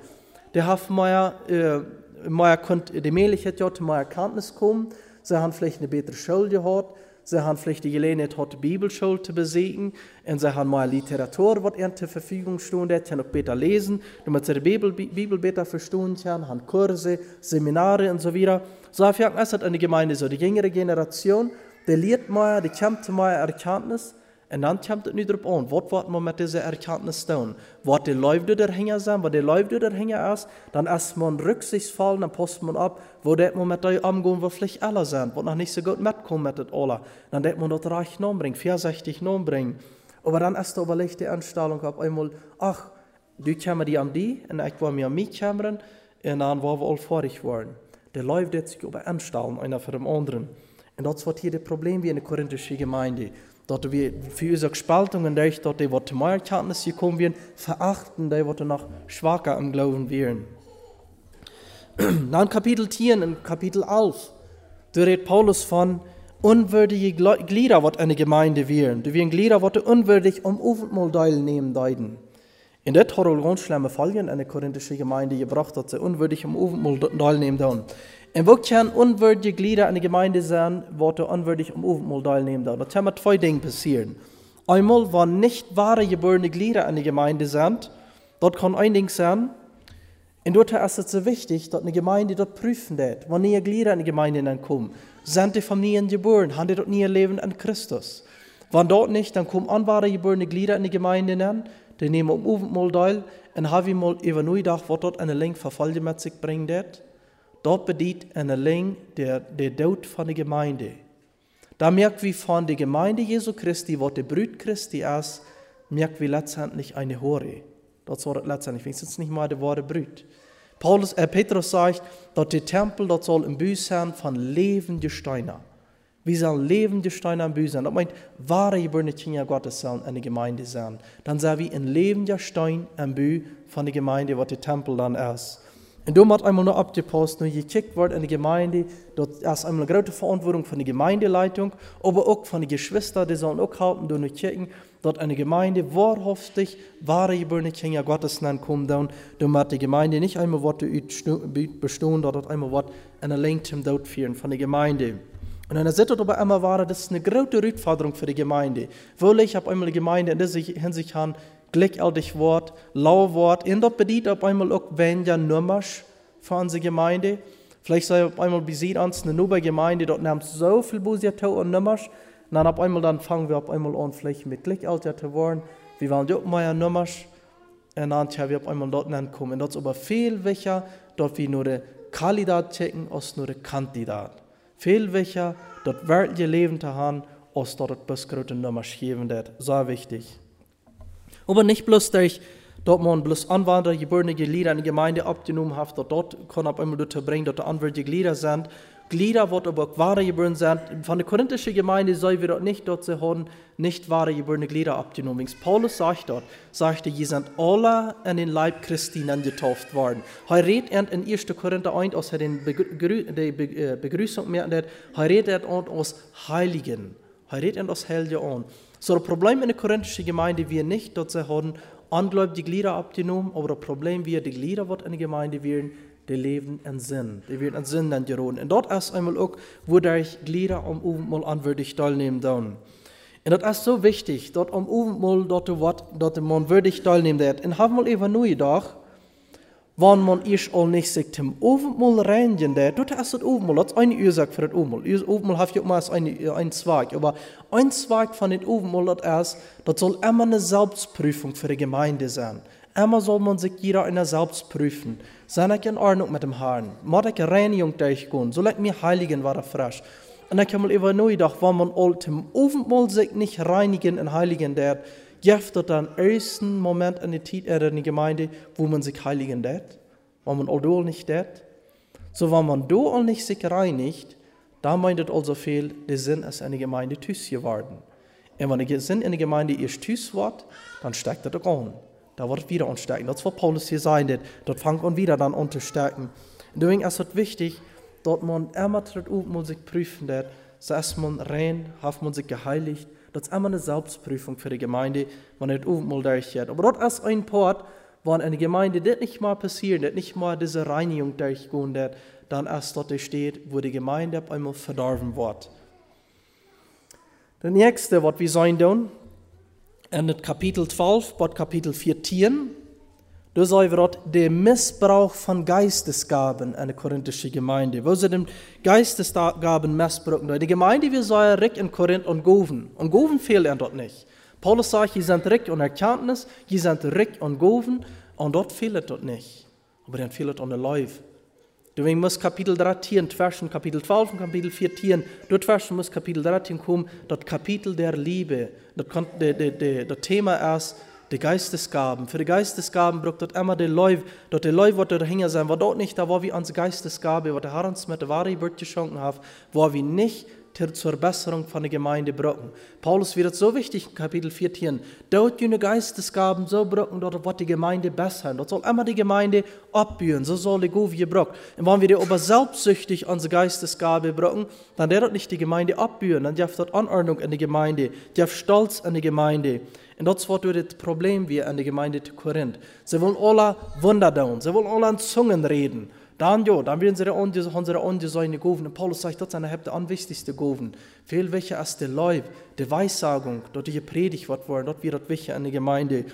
Die haben mehr, äh, mehr die Möglichkeit, ja, zu meiner Erkenntnis kommen, sie haben vielleicht eine bessere Schule gehabt, Sie haben vielleicht die Gelegenheit, die Bibelschule zu besiegen. Und sie haben mal Literatur, was ihnen zur Verfügung steht, können auch besser lesen, damit sie die Bibel, Bibel besser verstehen können, haben Kurse, Seminare und so weiter. So habe ich gesagt, in der Gemeinde so, die jüngere Generation, die lernt mal, die zu mal Erkenntnis, und dann kommt es nicht darauf an, was wird man mit dieser Erkenntnis tun. Was die Leute dahinter sind, was die Leute dahinter ist, dann ist man rücksichtsvoll, dann passt man ab, wo det man mit dem umgehen, wo vielleicht alle sind, was noch nicht so gut mitkommen mit dem alle. Dann det man das reich bringen, 64 bringen. Aber dann ist die Anstellung auf einmal, ach, du kämmer die am die, und ich war mir am mich kämmern, und dann war wir all fertig worden. Der Leute sich über anstellen, einer für den anderen. Und das war hier das Problem wie in der korinthischen Gemeinde dat wir für unsere Spaltungen, dort die wat mehr Erkenntnis gekommen werden, verachten, die wat noch schwacher im Glauben werden. Dann Kapitel 10 und Kapitel 11, da redet Paulus von unwürdige Glieder, was eine Gemeinde wären. Die wären Glieder, was unwürdig um Aufentmahl teilnehmen deuten. In der hat schlimme Fälle in eine korinthische Gemeinde gebracht, dass sie unwürdig um Aufentmahl teilnehmen deuten. En wo kan unwürdige Glieder in der Gemeinde sein, er unwürdig am Abendmahl teilnehmen? Da können zwei Dinge passieren. Einmal, wenn nicht wahre geborene Glieder in der Gemeinde sind, dort kann ein Ding sein, und dort ist es so wichtig, dass eine Gemeinde dort prüfen wird, wenn neue Glieder in die Gemeinde kommen. Sind die Familien geboren? Haben die dort nie Leben an Christus? Wenn dort nicht, dann kommen anwahre geborene Glieder in die Gemeinde an, die nehmen am Abendmahl teil, und haben mal über gedacht, was dort eine Link Verfall mit sich bringt. Dort bedient eine Ling der, der Tod von der Gemeinde. Da merkt wir von der Gemeinde Jesu Christi, wo der Brüt Christi ist, merkt wir letztendlich eine Hore. Das war letztendlich, wenigstens nicht mal der Worte Brüt. Paulus, äh, Petrus sagt, dass der Tempel dort soll im Büß von lebenden Steinen. Wir sollen lebende Steine am Büß sein. Das meint, wahre geborene Kinder Gottes sollen eine Gemeinde sein. Dann sagen wir ein lebender Stein am Büß von der Gemeinde, was der Tempel dann ist. Und du hat einmal noch abgepasst, nur gekickt wird in die Gemeinde, dort ist einmal eine große Verantwortung von der Gemeindeleitung, aber auch von den Geschwistern, die sollen auch halten, du nicht kicken, dort eine Gemeinde wahrhaftig, wahre geborene Kinder Gottes nennen kommen, dann, hat die Gemeinde nicht einmal Worte bestehen, dort einmal Wort in allein zum Tod führen von der Gemeinde. Und dann sieht aber immer war, das ist eine große Herausforderung für die Gemeinde. Weil ich habe einmal die Gemeinde in dieser Hinsicht haben, gleichaltig Wort, lau Wort, und dort bedient einmal auch weniger Nummers für unsere Gemeinde. Vielleicht sei auf einmal besieht uns eine neue Gemeinde, dort nimmt so viel Busiatau und Nummers. Und dann auf einmal dann fangen wir auf einmal an, vielleicht mit gleichalter zu werden. Wir wollen auch mehr Nummers. Und dann haben wir auf einmal dort kommen. Und dort ist aber viel wichtiger, dort wie nur der Kandidat checken, als nur der Kandidat. Viel wichtiger, dort wirkliche Leben zu haben, als dort das besgrote Nummers geben. Das ist sehr wichtig. Aber nicht bloß durch, dass man bloß Anwanderer, geborene Glieder in die Gemeinde abgenommen hat, dort, dort kann man immer dazu bringen, dass anwärtige Glieder sind. Glieder, die aber wahre geborene sind. Von der korinthischen Gemeinde soll wir dort nicht dort haben, nicht wahre geborene Glieder abgenommen. Paulus sagt dort, sagte, ihr sind alle in den Leib Christi getauft worden. Er redet in 1. Korinther 1, als er den Begrü die äh, Begrüßung merkt, er redet aus Heiligen. Er redet aus Heiligen an. So, das Problem in der korinthischen Gemeinde wir nicht, dass sie haben ungläubige Glieder abgenommen, aber das Problem wir, die Glieder, die in der Gemeinde werden, die leben in Sinn. Die werden in Sinn dann gerohen. Und dort ist einmal auch, wo der Glieder am Abendmahl anwürdig teilnehmen dann. Und das ist so wichtig, dort am Abendmahl, dort, dort, man würdig teilnehmen. Und haben wir eben nur gedacht, wann man ich al nicht sich zum Abendmahl reinigen, der, dort ist das Abendmahl, das ist eine Ursache für das Abendmahl. Das Abendmahl hat ja immer ein, ein Zweig, aber ein Zweig von dem Abendmahl, das ist, das soll immer eine Selbstprüfung für die Gemeinde sein. Immer soll man sich jeder in der Selbst prüfen. Sei ich in Ordnung mit dem Herrn? Mag ich Reinigung durchgehen? Soll ich mir heiligen, war er frisch? Und man immer nur gedacht, wenn man all zum Abendmahl sich nicht reinigen und heiligen der, gibt es den ersten Moment in der Zeit in der Gemeinde, wo man sich heiligen wird, wenn man all nicht tät. So, wenn man all nicht sich reinigt, dann meint es also viel, der Sinn ist in der Gemeinde tüß geworden. Und wenn der Sinn in der Gemeinde erst tüß wird, dann steigt das auch an. Da wird wieder ansteigen. Das war Paulus hier sein, dort fängt man wieder dann an zu stärken. Und deswegen ist es wichtig, dass man immer auf, man sich prüfen, ist man rein, hat man sich geheiligt, das ist immer eine Selbstprüfung für die Gemeinde, wenn es mal durchgeht. Aber das ist ein Part, wenn eine Gemeinde das nicht mal passiert, das nicht mal diese Reinigung durchgehen wird, dann erst dort steht, wo die Gemeinde auf einmal verdorben wird. Das nächste, was wir sein tun, in Kapitel 12, bei Kapitel 14, wir dort den Missbrauch von Geistesgaben in der korinthischen Gemeinde. Wo sie den Geistesgaben missbrauchen. Die Gemeinde, wir sollen reich in Korinth und Goven. Und Goven fehlt er dort nicht. Paulus sagt, ihr seid reich und Erkenntnis, ihr seid reich und Goven. Und dort fehlt dort nicht. Aber dann fehlt es an der Leib. Deswegen muss Kapitel 13 zwischen Kapitel 12 und Kapitel 14, dort zwischen muss Kapitel 13 kommen, das Kapitel der Liebe. Das, das Thema ist, die Geistesgaben. Für die Geistesgaben braucht dort immer die Leute, dort die Leute, die dort hängen sein, war dort nicht, da war wie unsere Geistesgabe, was der Herr uns mit der Ware geschenkt hat, war wie nicht zur Verbesserung von der Gemeinde brauchen. Paulus wird so wichtig in Kapitel 14. Dort die Geistesgaben so brauchen, dort wird die Gemeinde besser. Dort soll immer die Gemeinde abbühen, so soll die Gove gebraucht. Und wenn wir die aber selbstsüchtig unsere Geistesgabe brauchen, dann wird nicht die Gemeinde abbühen, dann darf dort Anordnung in die Gemeinde, darf Stolz in die Gemeinde. Und das war das Problem wir in der Gemeinde zu Korinth. Sie wollen alle Wunder tun, sie wollen alle in Zungen reden. Dann ja, dann werden sie unsere ungesäune Goven. Und Paulus sagt, das sind die anwichtigste Goven. Viel welche als der Leib, die Weissagung, dort die Predigt wird worden, dort wird das wichtig in der Gemeinde.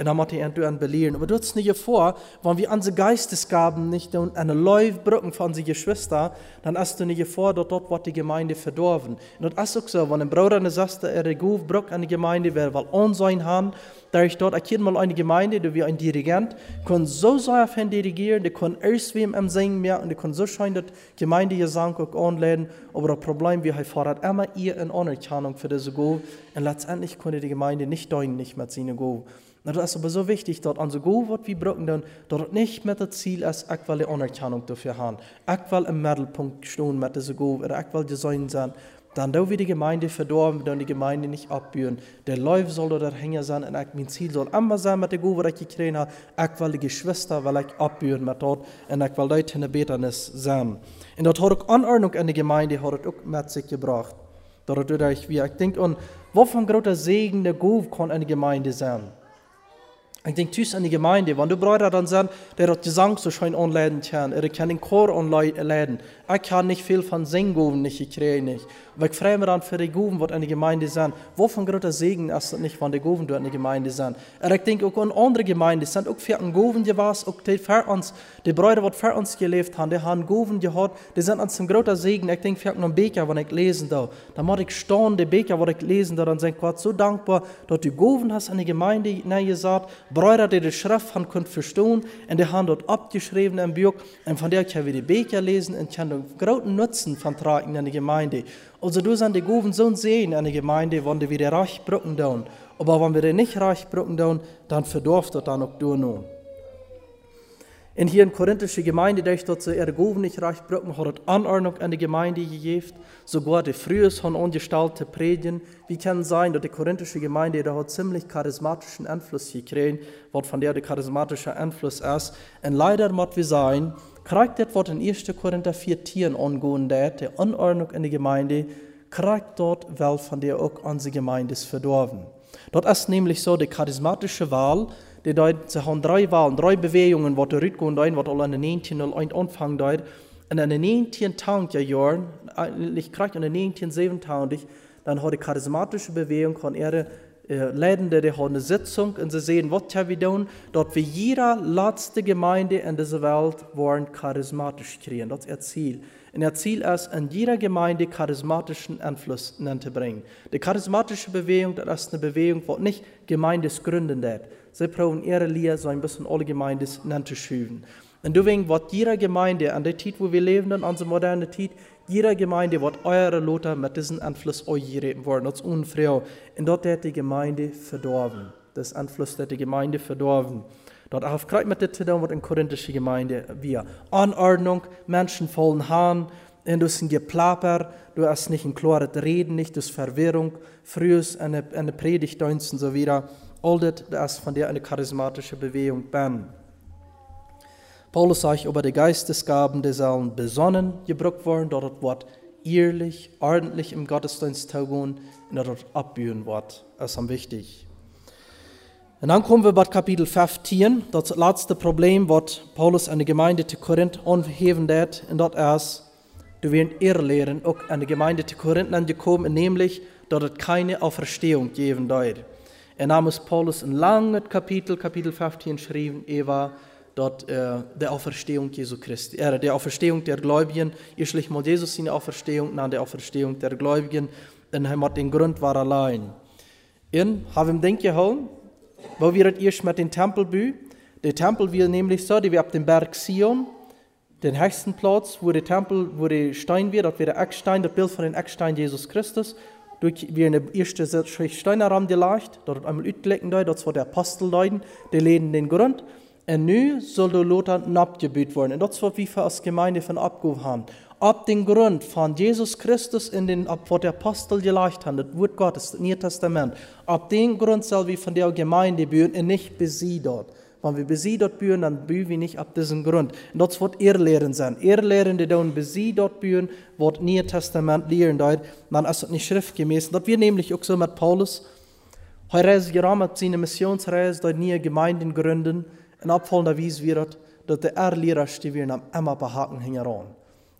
Und dann macht er an belehren. Aber du hast nicht vor, wenn wir unsere Geistesgaben nicht eine Leib brücken von unseren Geschwistern, dann hast du nicht vor, dort, dort wird die Gemeinde verdorben. Und das ist auch so, wenn ein Bruder eine Saste, er gut brückt an die Gemeinde, wer will on sein haben, da ich dort erkennt mal eine Gemeinde, die wie ein Dirigent, kann so sehr von dirigieren, die kann erst wem am Singen mehr und die kann so dass die Gemeinde ihr Sang auch anladen, aber das Problem, wie er fordert immer ihr in Anerkennung für diese Go, und letztendlich konnte die Gemeinde nicht deuten, nicht mit seinen Go. Das ist aber so wichtig, dass gut wird wie brücken, dann, dort nicht mit dem Ziel ist, ich will Anerkennung dafür. Ich will im Mittelpunkt stehen mit dieser Go, oder ich will Design sein. dann da wir die Gemeinde verdorben, dann die Gemeinde nicht abbühren. Der Läuf soll oder hängen sein, und mein Ziel soll immer sein mit der Gove, die ich gekriegt habe. Ich die Geschwister, will ich abbühren mit dort, und ich dort in der Beternis sein. Und dort hat auch Anordnung in der Gemeinde, hat auch mit sich gebracht. Dort ich, wie ich denke, und wovon großer Segen der Gove kann eine Gemeinde sein? Ik denk thuis aan die gemeinde, want du brauchst dann sagen, der hat Gesang so schön anleiten kann, er kann den Chor anleiten. Ich kann nicht viel von Singen nicht, ich kriege nicht. Aber ich freue mich dann für die Guben, was eine Gemeinde sind. Wovon großer Segen ist das nicht, wenn die Guben in der Gemeinde sind? Und ich denke auch an andere Gemeinden, sind auch für einen Guben was, auch die für uns, die Brüder, die für uns gelebt haben, die haben Guben gehabt, die sind uns zum großer Segen. Ich denke, für einen Beker, wenn ich lesen da, dann muss ich staunen, die Beker, wenn ich lesen da, dann sind Gott so dankbar, dass du Guben hast an die Gemeinde gesagt, Brüder, die die Schrift haben können verstehen, und die haben dort abgeschrieben im Buch, und von der kann wir die Beker lesen und kann den großen Nutzen von tragen in der Gemeinde. Also du sind die Goven so sehen in der Gemeinde, wenn wir wieder reich brücken down. Aber wenn wir den nicht reich brücken down, dann verdorft das dann auch du nun. In hier in korinthische Gemeinde, der ich dort zu ihre Goven nicht reich brücken, hat Anordnung an die Gemeinde gegeben. Sogar die frühes von ungestaltete Predigen. Wie kann sein, dass die korinthische Gemeinde da hat ziemlich charismatischen Einfluss gekriegt, was von der der charismatische Einfluss ist. Und leider muss wir sein, kriegt das, was in 1. Korinther 4 Tieren angehen dat, die Anordnung in der Gemeinde, kriegt dort, weil von der auch unsere Gemeinde ist verdorben. Dort ist nämlich so, die charismatische Wahl, die dort, sie haben drei Wahlen, drei Bewegungen, die rübergehen, die was alle in den 1901 anfangen dort. Und in den 19. Jahren, eigentlich kriegt in den 1927, dann hat die charismatische Bewegung von ihre äh, Leidende, die haben eine Sitzung und sie sehen, was wir tun, dort wie jeder letzte Gemeinde in dieser Welt wollen charismatisch kriegen. Das ist ihr Ziel. Und ihr Ziel ist, in jeder Gemeinde charismatischen Einfluss zu bringen. Die charismatische Bewegung, das ist eine Bewegung, die nicht gemeindesgründend ist. Sie brauchen ihre Lehre, so ein bisschen alle Gemeinden zu schieben. Und deswegen wird jeder Gemeinde, an der Zeit, wo wir leben, in unserer modernen Zeit, jeder Gemeinde wird eure Lothar mit diesem Einfluss euch worden, das unfrei. Und dort hat die Gemeinde verdorben. Das Einfluss hat die Gemeinde verdorben. Dort auf Kreuz mit der tun, was in korinthische Gemeinde wir. Anordnung, Menschen vollen Hahn, und du sind geplapper, du hast nicht ein klares Reden, nicht das Verwirrung, frühes eine, eine Predigt und so wieder. All das von der eine charismatische Bewegung bin. Paulus sagt über die Geistesgaben, die sollen besonnen gebraucht werden, dort wird ehrlich, ordentlich im Gottesdienst tun und dort abbühen wird. Das ist wichtig. Und dann kommen wir bei Kapitel 15, das letzte Problem, was Paulus an die Gemeinde zu Korinth anheben hat, und dort ist, du wirst irrlehren, auch an die Gemeinde zu Korinth angekommen, nämlich, dass es keine Auferstehung geben wird. Nahm es Paulus ein langes Kapitel, Kapitel 15, geschrieben, Eva, dort äh, der Auferstehung Jesu Christi, äh, der Auferstehung der Gläubigen. Ihr mal Jesus seine Auferstehung, nach der Auferstehung der Gläubigen, er hat den Grund war allein. In haben denk gehauen, wo wir erst mit dem Tempel bü. Der Tempel wir nämlich so, die wir ab dem Berg Sion, den höchsten Platz, wo der Tempel, wo der Stein wird, dort wird der Eckstein, das Bild von dem Eckstein Jesus Christus. Durch wir in der erste Steinraum gelegt, dort einmal utgelegt, dort war der Apostel leiden, die lehnen den Grund. Und nu soll der Lothar abgebüht werden. Und das wird wie wir als Gemeinde von abgehoben haben. Ab dem Grund von Jesus Christus in den, ab was der Apostel geleicht hat, das Wort Gottes, das Neue Testament, ab dem Grund soll wir von der Gemeinde bühen und nicht bis dort. Wir bis sie dort bühen, dann bühen wir nicht ab diesem Grund. Und das wird ihr Lehren sein. Ihr Lehren, die bis sie dort bühen, wird Neue Testament lehren dort, dann ist das nicht schriftgemäß. Das wir nämlich auch so mit Paulus. Heute reist gerahmt seine Missionsreise, dort neue Gemeinden gründen. En opvallende vis wird, dat de erlehrers die wir am Emma behaken hängen ran.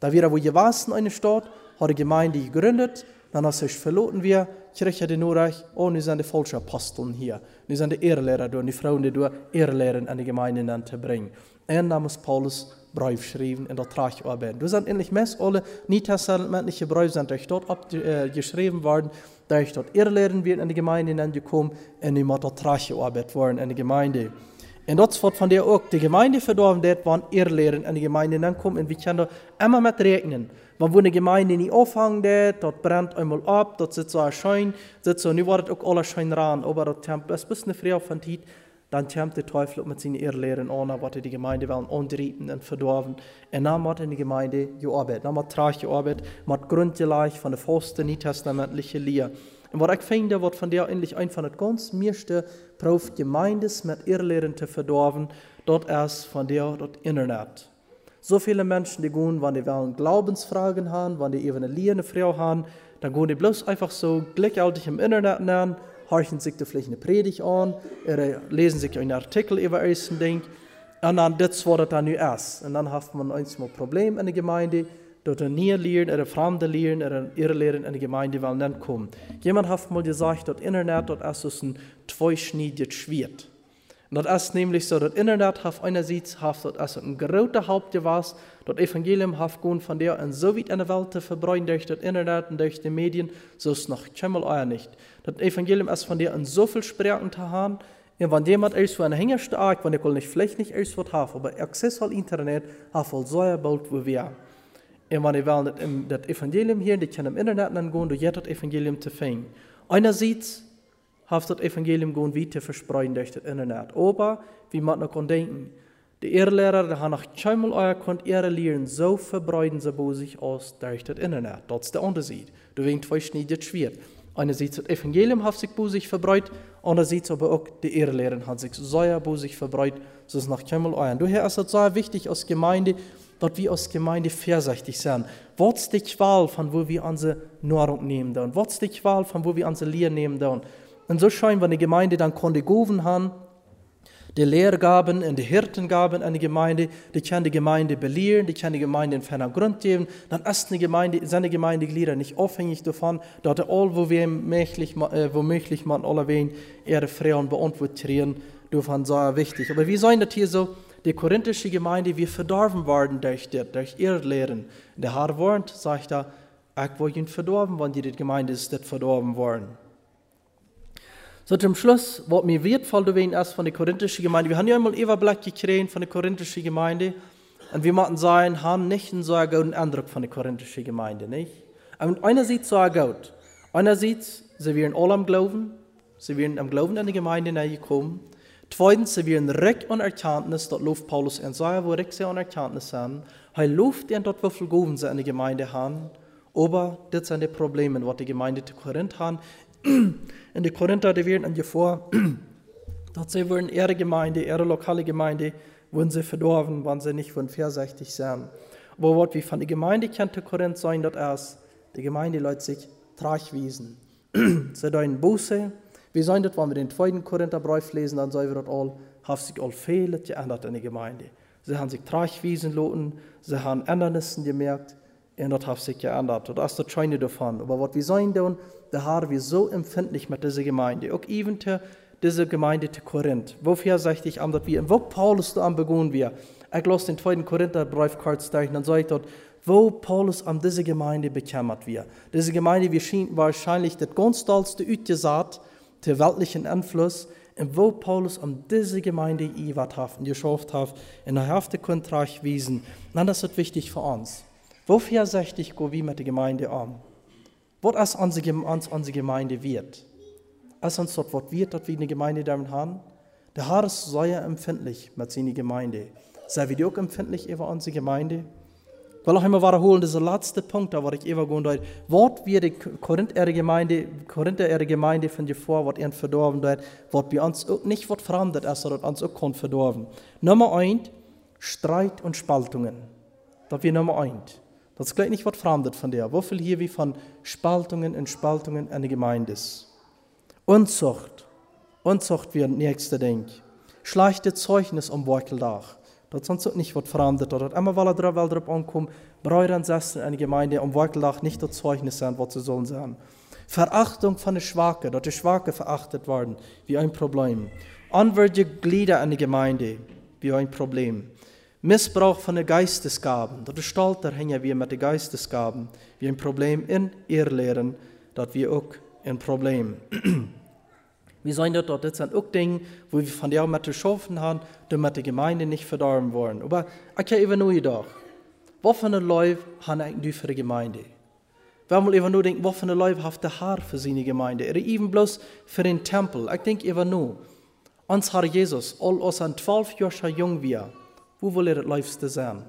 Da wir wo gewassen eine Stadt, hat die Gemeinde gegründet, dann hat sich verloten wir, Kirche den Nordreich, oh, nu sind die falschen Aposteln hier. Nu sind die Ehrlehrer da, die Frauen, die Ehrlehren an die Gemeinde zu bringen. En namens Paulus Brief geschrieben in der Tragarbeit. Du sind endlich mest alle nietestamentliche Briefe sind euch dort abgeschrieben worden, da ich dort Ehrlehren wird in die Gemeinde gekommen und die mit der Tragarbeit worden in die Gemeinde. En dat wordt van der ook de gemeinde verdorven, dat van eerleren en de gemeinde dan komt. En we kunnen er immer met rekenen. Maar wo eine Gemeinde nicht anfängt, dort brennt einmal ab, dort sitzt so ein Schein, sitzt so, nu wird auch alles Schein ran, aber das Tempel ist ein bisschen früher von Zeit, dann kommt der Teufel mit seinen Irrlehren an, was die Gemeinde wollen andriepen und verdorben. Und dann macht in die Gemeinde gearbeitet. Dann macht trage gearbeitet, macht grundgleich von der falschen nietestamentlichen Lehre. Und was ich finde, was von der endlich einfach das ganz meiste proft Gemeindes mit Irrlehren zu verdorben, dort erst von der dort Internet. So viele Menschen, die gehen, wenn die wollen Glaubensfragen haben, wenn die eben eine Lehre Frau haben, dann gehen die bloß einfach so gleichzeitig im Internet lernen horchen sich vielleicht eine Predigt an, oder lesen sich einen Artikel über ein Ding, und dann das war das dann nu erst. Und dann hat man eins mal Problem in der Gemeinde, dort ein nie lernen, oder Fremde lernen, oder ihre Lehren in der Gemeinde wollen nicht kommen. Jemand hat mal gesagt, das Internet, dort ist ein zweischneidiges Schwert. Und das ist nämlich so, das Internet hat einerseits hat das ein großer Hauptgewas, das Evangelium hat gehen von der in so weit in der Welt zu verbreiten durch das Internet und durch die Medien, so ist noch keinmal euer nicht. Das Evangelium ist von der in so viel Sprachen zu haben, und wenn jemand erst für eine Hänger stark, wenn ich nicht vielleicht nicht was haben, aber Access al Internet hat wohl so bald wie wir. Und wenn ich will, das Evangelium hier, die kann im Internet dann gehen, du jetzt das Evangelium zu finden. Einerseits hat das Evangelium gehen weiter verspreiden durch das Internet. Aber, wie man noch denken, die Ehrlehrer, die haben noch keinmal euer könnt ihre Lehren so verbreiten sie bei sich aus durch das Internet. Das ist der Unterschied. Du winkt euch nicht das schwer. Einerseits das Evangelium hat sich bei sich verbreitet, andererseits aber auch die Ehrlehrer haben sich sehr bei sich verbreitet, so ist noch keinmal euer. Daher ist es sehr wichtig als Gemeinde, dass wir als Gemeinde vorsichtig sind. Was die Qual, von wo wir unsere Nahrung nehmen? Was ist die Qual, von wo wir unsere Lehre nehmen? Und so scheint, wenn die Gemeinde dann konnte Goven haben, die Lehrgaben und die Hirtengaben an die Gemeinde, die kann die Gemeinde belehren, die kann die Gemeinde in ferner Grund geben, dann ist die Gemeinde, seine Gemeindeglieder nicht abhängig davon, dass all, wo wir möglich, äh, womöglich man alle wen ihre Frauen beantworten, davon sehr wichtig. Aber wie sollen das hier so? Die korinthische Gemeinde, wir verdorben worden durch, das, durch ihr Lehren. Der Herr Wort sagt da, ich will ihn verdorben, wenn die, die Gemeinde ist, das verdorben worden. So zum Schluss, was mir wertvoll gewesen ist von der korinthischen Gemeinde, wir haben ja einmal Überblick gekriegt von der korinthischen Gemeinde und wir machen sagen, haben nicht einen so guten Eindruck von der korinthischen Gemeinde, nicht? Und einerseits so gut. Einerseits, sie werden alle am Glauben, sie werden am Glauben in die Gemeinde gekommen. Zweitens, sie werden recht an Erkenntnis, dort läuft Paulus in Säure, wo recht sehr an Erkenntnis haben. Er läuft in dort, wo viel Glauben sie in die Gemeinde haben. Aber das sind die Probleme, was die Gemeinde zu Korinth haben. In die Korinther, die werden dir vor, dass sie wollen ihre Gemeinde, ihre lokale Gemeinde, wollen sie verdorben, wenn sie nicht von vorsichtig sind. Aber was wir von der Gemeinde kennt in Korinth sein, dass erst die Gemeinde lässt sich tragwiesen. sie deinen Buße, wie sollen das, wenn wir den zweiten Korintherbrief lesen, dann sollen wir das all, haben sich all Fehler geändert in der Gemeinde. Sie haben sich tragwiesen lassen, sie haben Ändernissen gemerkt, und das hat sich geändert. Und das ist das Scheine davon. Aber was wir tun, da haben wir so empfindlich mit dieser Gemeinde. Auch even zu dieser Gemeinde zu Korinth. Wofür sage ich an, dass wir, wo Paulus da am begonnen wir. Ich las den zweiten Korintherbrief kurz durch, dann sage ich dort, wo Paulus an diese Gemeinde bekämmert wir. Diese Gemeinde wir schien wahrscheinlich das ganz tollste Utgesat der weltlichen Einfluss, und wo Paulus an diese Gemeinde iwat und geschafft hat, in der Hälfte Kontrakt wiesen, dann ist es wichtig für uns. Wofür sagt ich, wie mit der Gemeinde an? Was ist unsere, Gemeinde wird? Ist uns dort was wird, dass wir eine Gemeinde damit haben? Der Herr ist sehr empfindlich mit seiner Gemeinde. Sei wir auch empfindlich über unsere Gemeinde? Weil auch immer wiederholen, dieser letzte Punkt, da war ich immer gehen dort. Was wird die Korinther Gemeinde, Korinther Gemeinde von dir vor, was ihnen verdorben wird, was bei uns auch nicht was verändert ist, sondern uns auch kann verdorben. Nummer eins, Streit und Spaltungen. Das wird Nummer eins. Das ist gleich nicht was Fremdes von dir. Wo viel hier wie von Spaltungen und Spaltungen in der Gemeinde ist. Unzucht. Unzucht wie ein nächster Ding. Schlechte Zeugnis am Beuteldach. Das ist sonst nicht was Fremdes. Dort immer, weil er drauf, weil drauf ankommt, Brüder und Schwestern in der Gemeinde am Beuteldach nicht das Zeugnis sein, was sie sollen sein. Verachtung von den Schwachen, dass die Schwachen verachtet werden, wie ein Problem. Anwürdige Glieder in der Gemeinde, wie ein Problem. Missbrauch von den Geistesgaben. Dat ist Stalter hängen wir mit den Geistesgaben. Wir ein Problem in ihr lehren, dass wir auch ein Problem. wir sollen dort, das sind auch Dinge, wo wir von der mit geschaffen haben, die Gemeinde nicht verdorben wollen. Aber ich habe eben nur doch, was für eine Leute haben eigentlich für die Gemeinde? Wir haben eben nur denken, was für eine Leute hat der Herr für seine Gemeinde? Oder eben bloß für den Tempel. Ich denke eben nur, Ons Herr Jesus, all ons aan twaalf jaar jong wir, wo wil er het liefste zijn?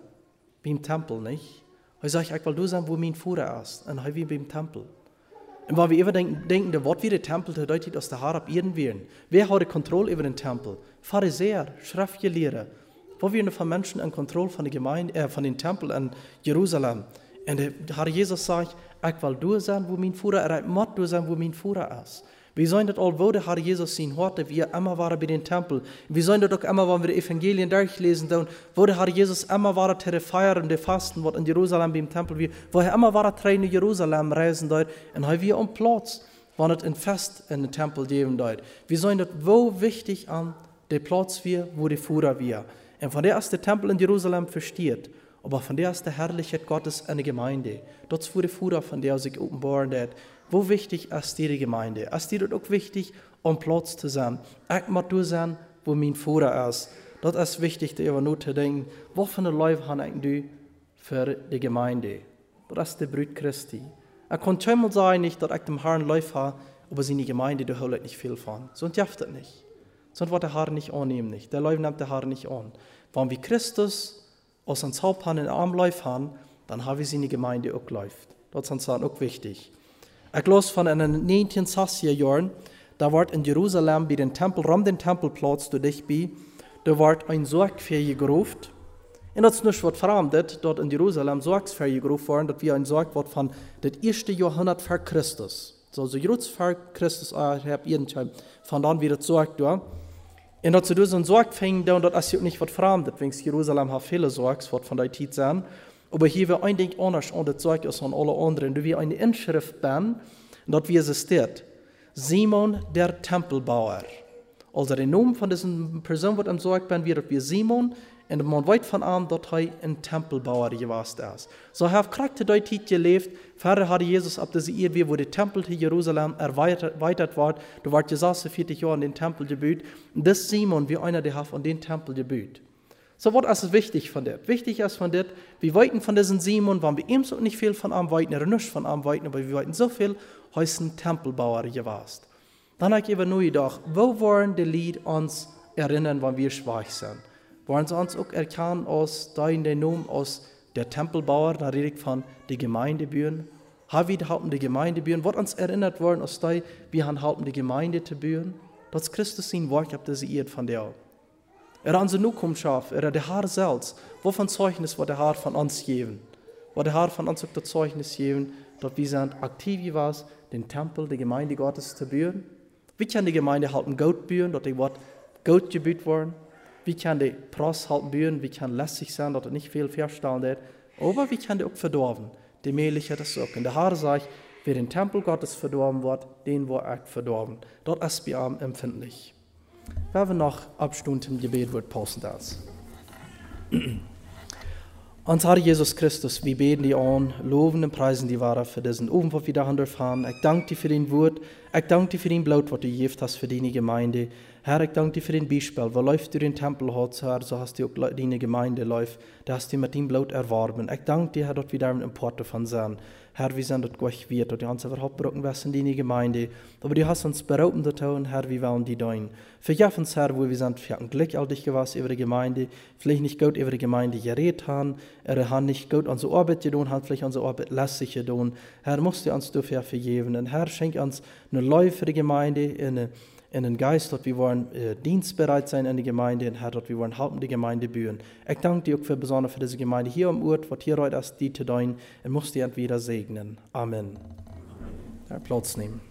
Beim Tempel, nicht? Hij zegt, ik wil doen zijn wo mijn voeder is. En hij wie beim Tempel. En waar we even denken, denken wat wie de Tempel te deutet als de haar op Erden wären. Wer hat die Kontrolle über den Tempel? Pharisäer, Schriftgelehrte. Wo wir von Menschen in Kontrolle von der Gemeinde, äh, von den Tempel in Jerusalem. Und der Herr Jesus sagt, ich will du sein, wo Führer ist, ich muss du sein, wo mein Führer ist. Wir sollen das all, wo der Herr Jesus sein hatte, wie er immer war bei den Tempel. Wir sollen das auch immer, wenn wir die Evangelien durchlesen, wo der Herr Jesus immer war, der feiern, der fasten, was in Jerusalem beim Tempel wir, wo er immer war, der in Jerusalem reisen dort, und er wir am Platz, wenn es ein Fest in den Tempel geben dort. Wir sollen das wo wichtig an, der Platz wir, wo die Führer wir. Und von der ist der Tempel in Jerusalem versteht. Aber von der ist der Herrlichkeit Gottes eine Gemeinde. Dort der Führer, von der sich offenbaren wird. Wo wichtig ist die Gemeinde? Ist dort auch wichtig, um Platz zu sein? Ich muss du sein, wo mein Führer ist. Dort ist wichtig, darüber nur zu denken, was für eine Leute habe ich für die Gemeinde? Das ist der Brut Christi. Er kann zweimal sagen, dass ich dem Herrn Leute habe, aber seine Gemeinde, da holt nicht viel von. So darf das nicht. Sonst wird der Herr nicht annehmen. Der Leute nimmt der Herr nicht an. Wenn wir Christus aus uns Haupt in den Arm läuft haben, dann haben wir seine Gemeinde auch läuft. Das ist uns auch wichtig. Ich las von einem 1960er Jahren, da wird in Jerusalem bei den Tempel, rum den Tempelplatz, du dich bei, da wird ein Sorg für gerufen. Und das ist nicht was Fremdes, dort in Jerusalem Sorgsferie gerufen worden, dass wir ein Sorg wird von das erste Jahrhundert vor Christus. So, so Jutz vor Christus, ich habe irgendwann von dann wieder Sorg da. Und dat ze dus een zorg fing, dan dat als je ook niet wat vreemd, wings Jerusalem hat viele zorgs, wat van die tijd zijn. Aber hier wir ein Ding anders an das Zeug als an alle anderen. Du wir eine Inschrift ben, dat wie existiert. Simon der Tempelbauer. Also der Name von dieser Person wird ben, wird wie Simon, und man weiß von an, dass er ein Tempelbauer gewesen ist. So hat die Zeit gelebt, vorher hat Jesus ab dieser Ehe, wo der Tempel in Jerusalem erweitert war, du warst Jesus 40 Jahre in den Tempel gebüht, und das Simon, wie einer, der hat an den Tempel gebüht. So, was ist wichtig von dir? Wichtig ist von dir, wir weiten von diesem Simon, waren wir ebenso nicht viel von ihm weiten, er nicht von ihm weiten, aber wir weiten so viel, heißen Tempelbauer gewesen. Dann habe ich eben nur gedacht, wo wollen die Lied uns erinnern, wenn wir schwach sind? Wollen sie uns auch erkennen aus deinem Namen, aus der Tempelbauer, da rede ich von der Gemeindebühren. Haben wir halten die Gemeindebühren, wird uns erinnert worden aus der, wir haben die Gemeinde zu bühren. Das Christus sein Wort, das ihr von der. Er Zukunft schafft, er der Herr selbst. Wovon Zeugnis wird der Herr von uns geben? Wird der Herr von uns auch das Zeugnis geben, dass wir sind aktiv gewesen, den Tempel, die Gemeinde Gottes zu bühren? Wie kann die Gemeinde halten Gott bühren, dass die Wort Gott gebüht worden? Wie kann die Prost halten bühren? Wie kann lässig sein, dass er nicht viel verstanden wird? Aber wie kann die auch verdorben? Die Mähliche das. Und der Herr sagt, wer den Tempel Gottes verdorben wird, den wird auch verdorben. Dort ist wir empfindlich. Wir haben noch Abstunden im Gebet, wird passen das. Uns Herr Jesus Christus, wir beten dir an, loben und preisen die Ware für diesen Ofen, was wir da fahren. Ich danke dir für den Wort, ich danke dir für den Blut, was du gegeben hast für deine Gemeinde. Herr, ich danke dir für den Beispiel, wo läuft du den Tempel hat, Herr, so hast du auch deine Gemeinde läuft, da hast du mit dem Blut erworben. Ich danke dir, Herr, dass wir da im Importe von sein. Herr, wir sind dort gleich wird, und die uns überhaupt was in deine Gemeinde. Aber du hast uns beraubt, tun, Herr, wie wollen die dein. Vergib uns, Herr, wo wir sind, wir haben Glück all dich gewesen über die Gemeinde, vielleicht nicht gut über die Gemeinde geredet haben, er hat nicht gut unsere Arbeit getan, hat vielleicht unsere Arbeit lässig getan. Herr, musst du uns dafür vergeben. Und Herr, schenk uns eine Läufe für die Gemeinde, eine in den Geist, dass wir wollen äh, dienstbereit sein in die Gemeinde und Herr, dass wir wollen halten die Gemeinde bühren. Ich danke dir auch für besonders für diese Gemeinde hier am Ort, was hier heute ist, die zu dein, und muss dir entweder segnen. Amen. Platz nehmen.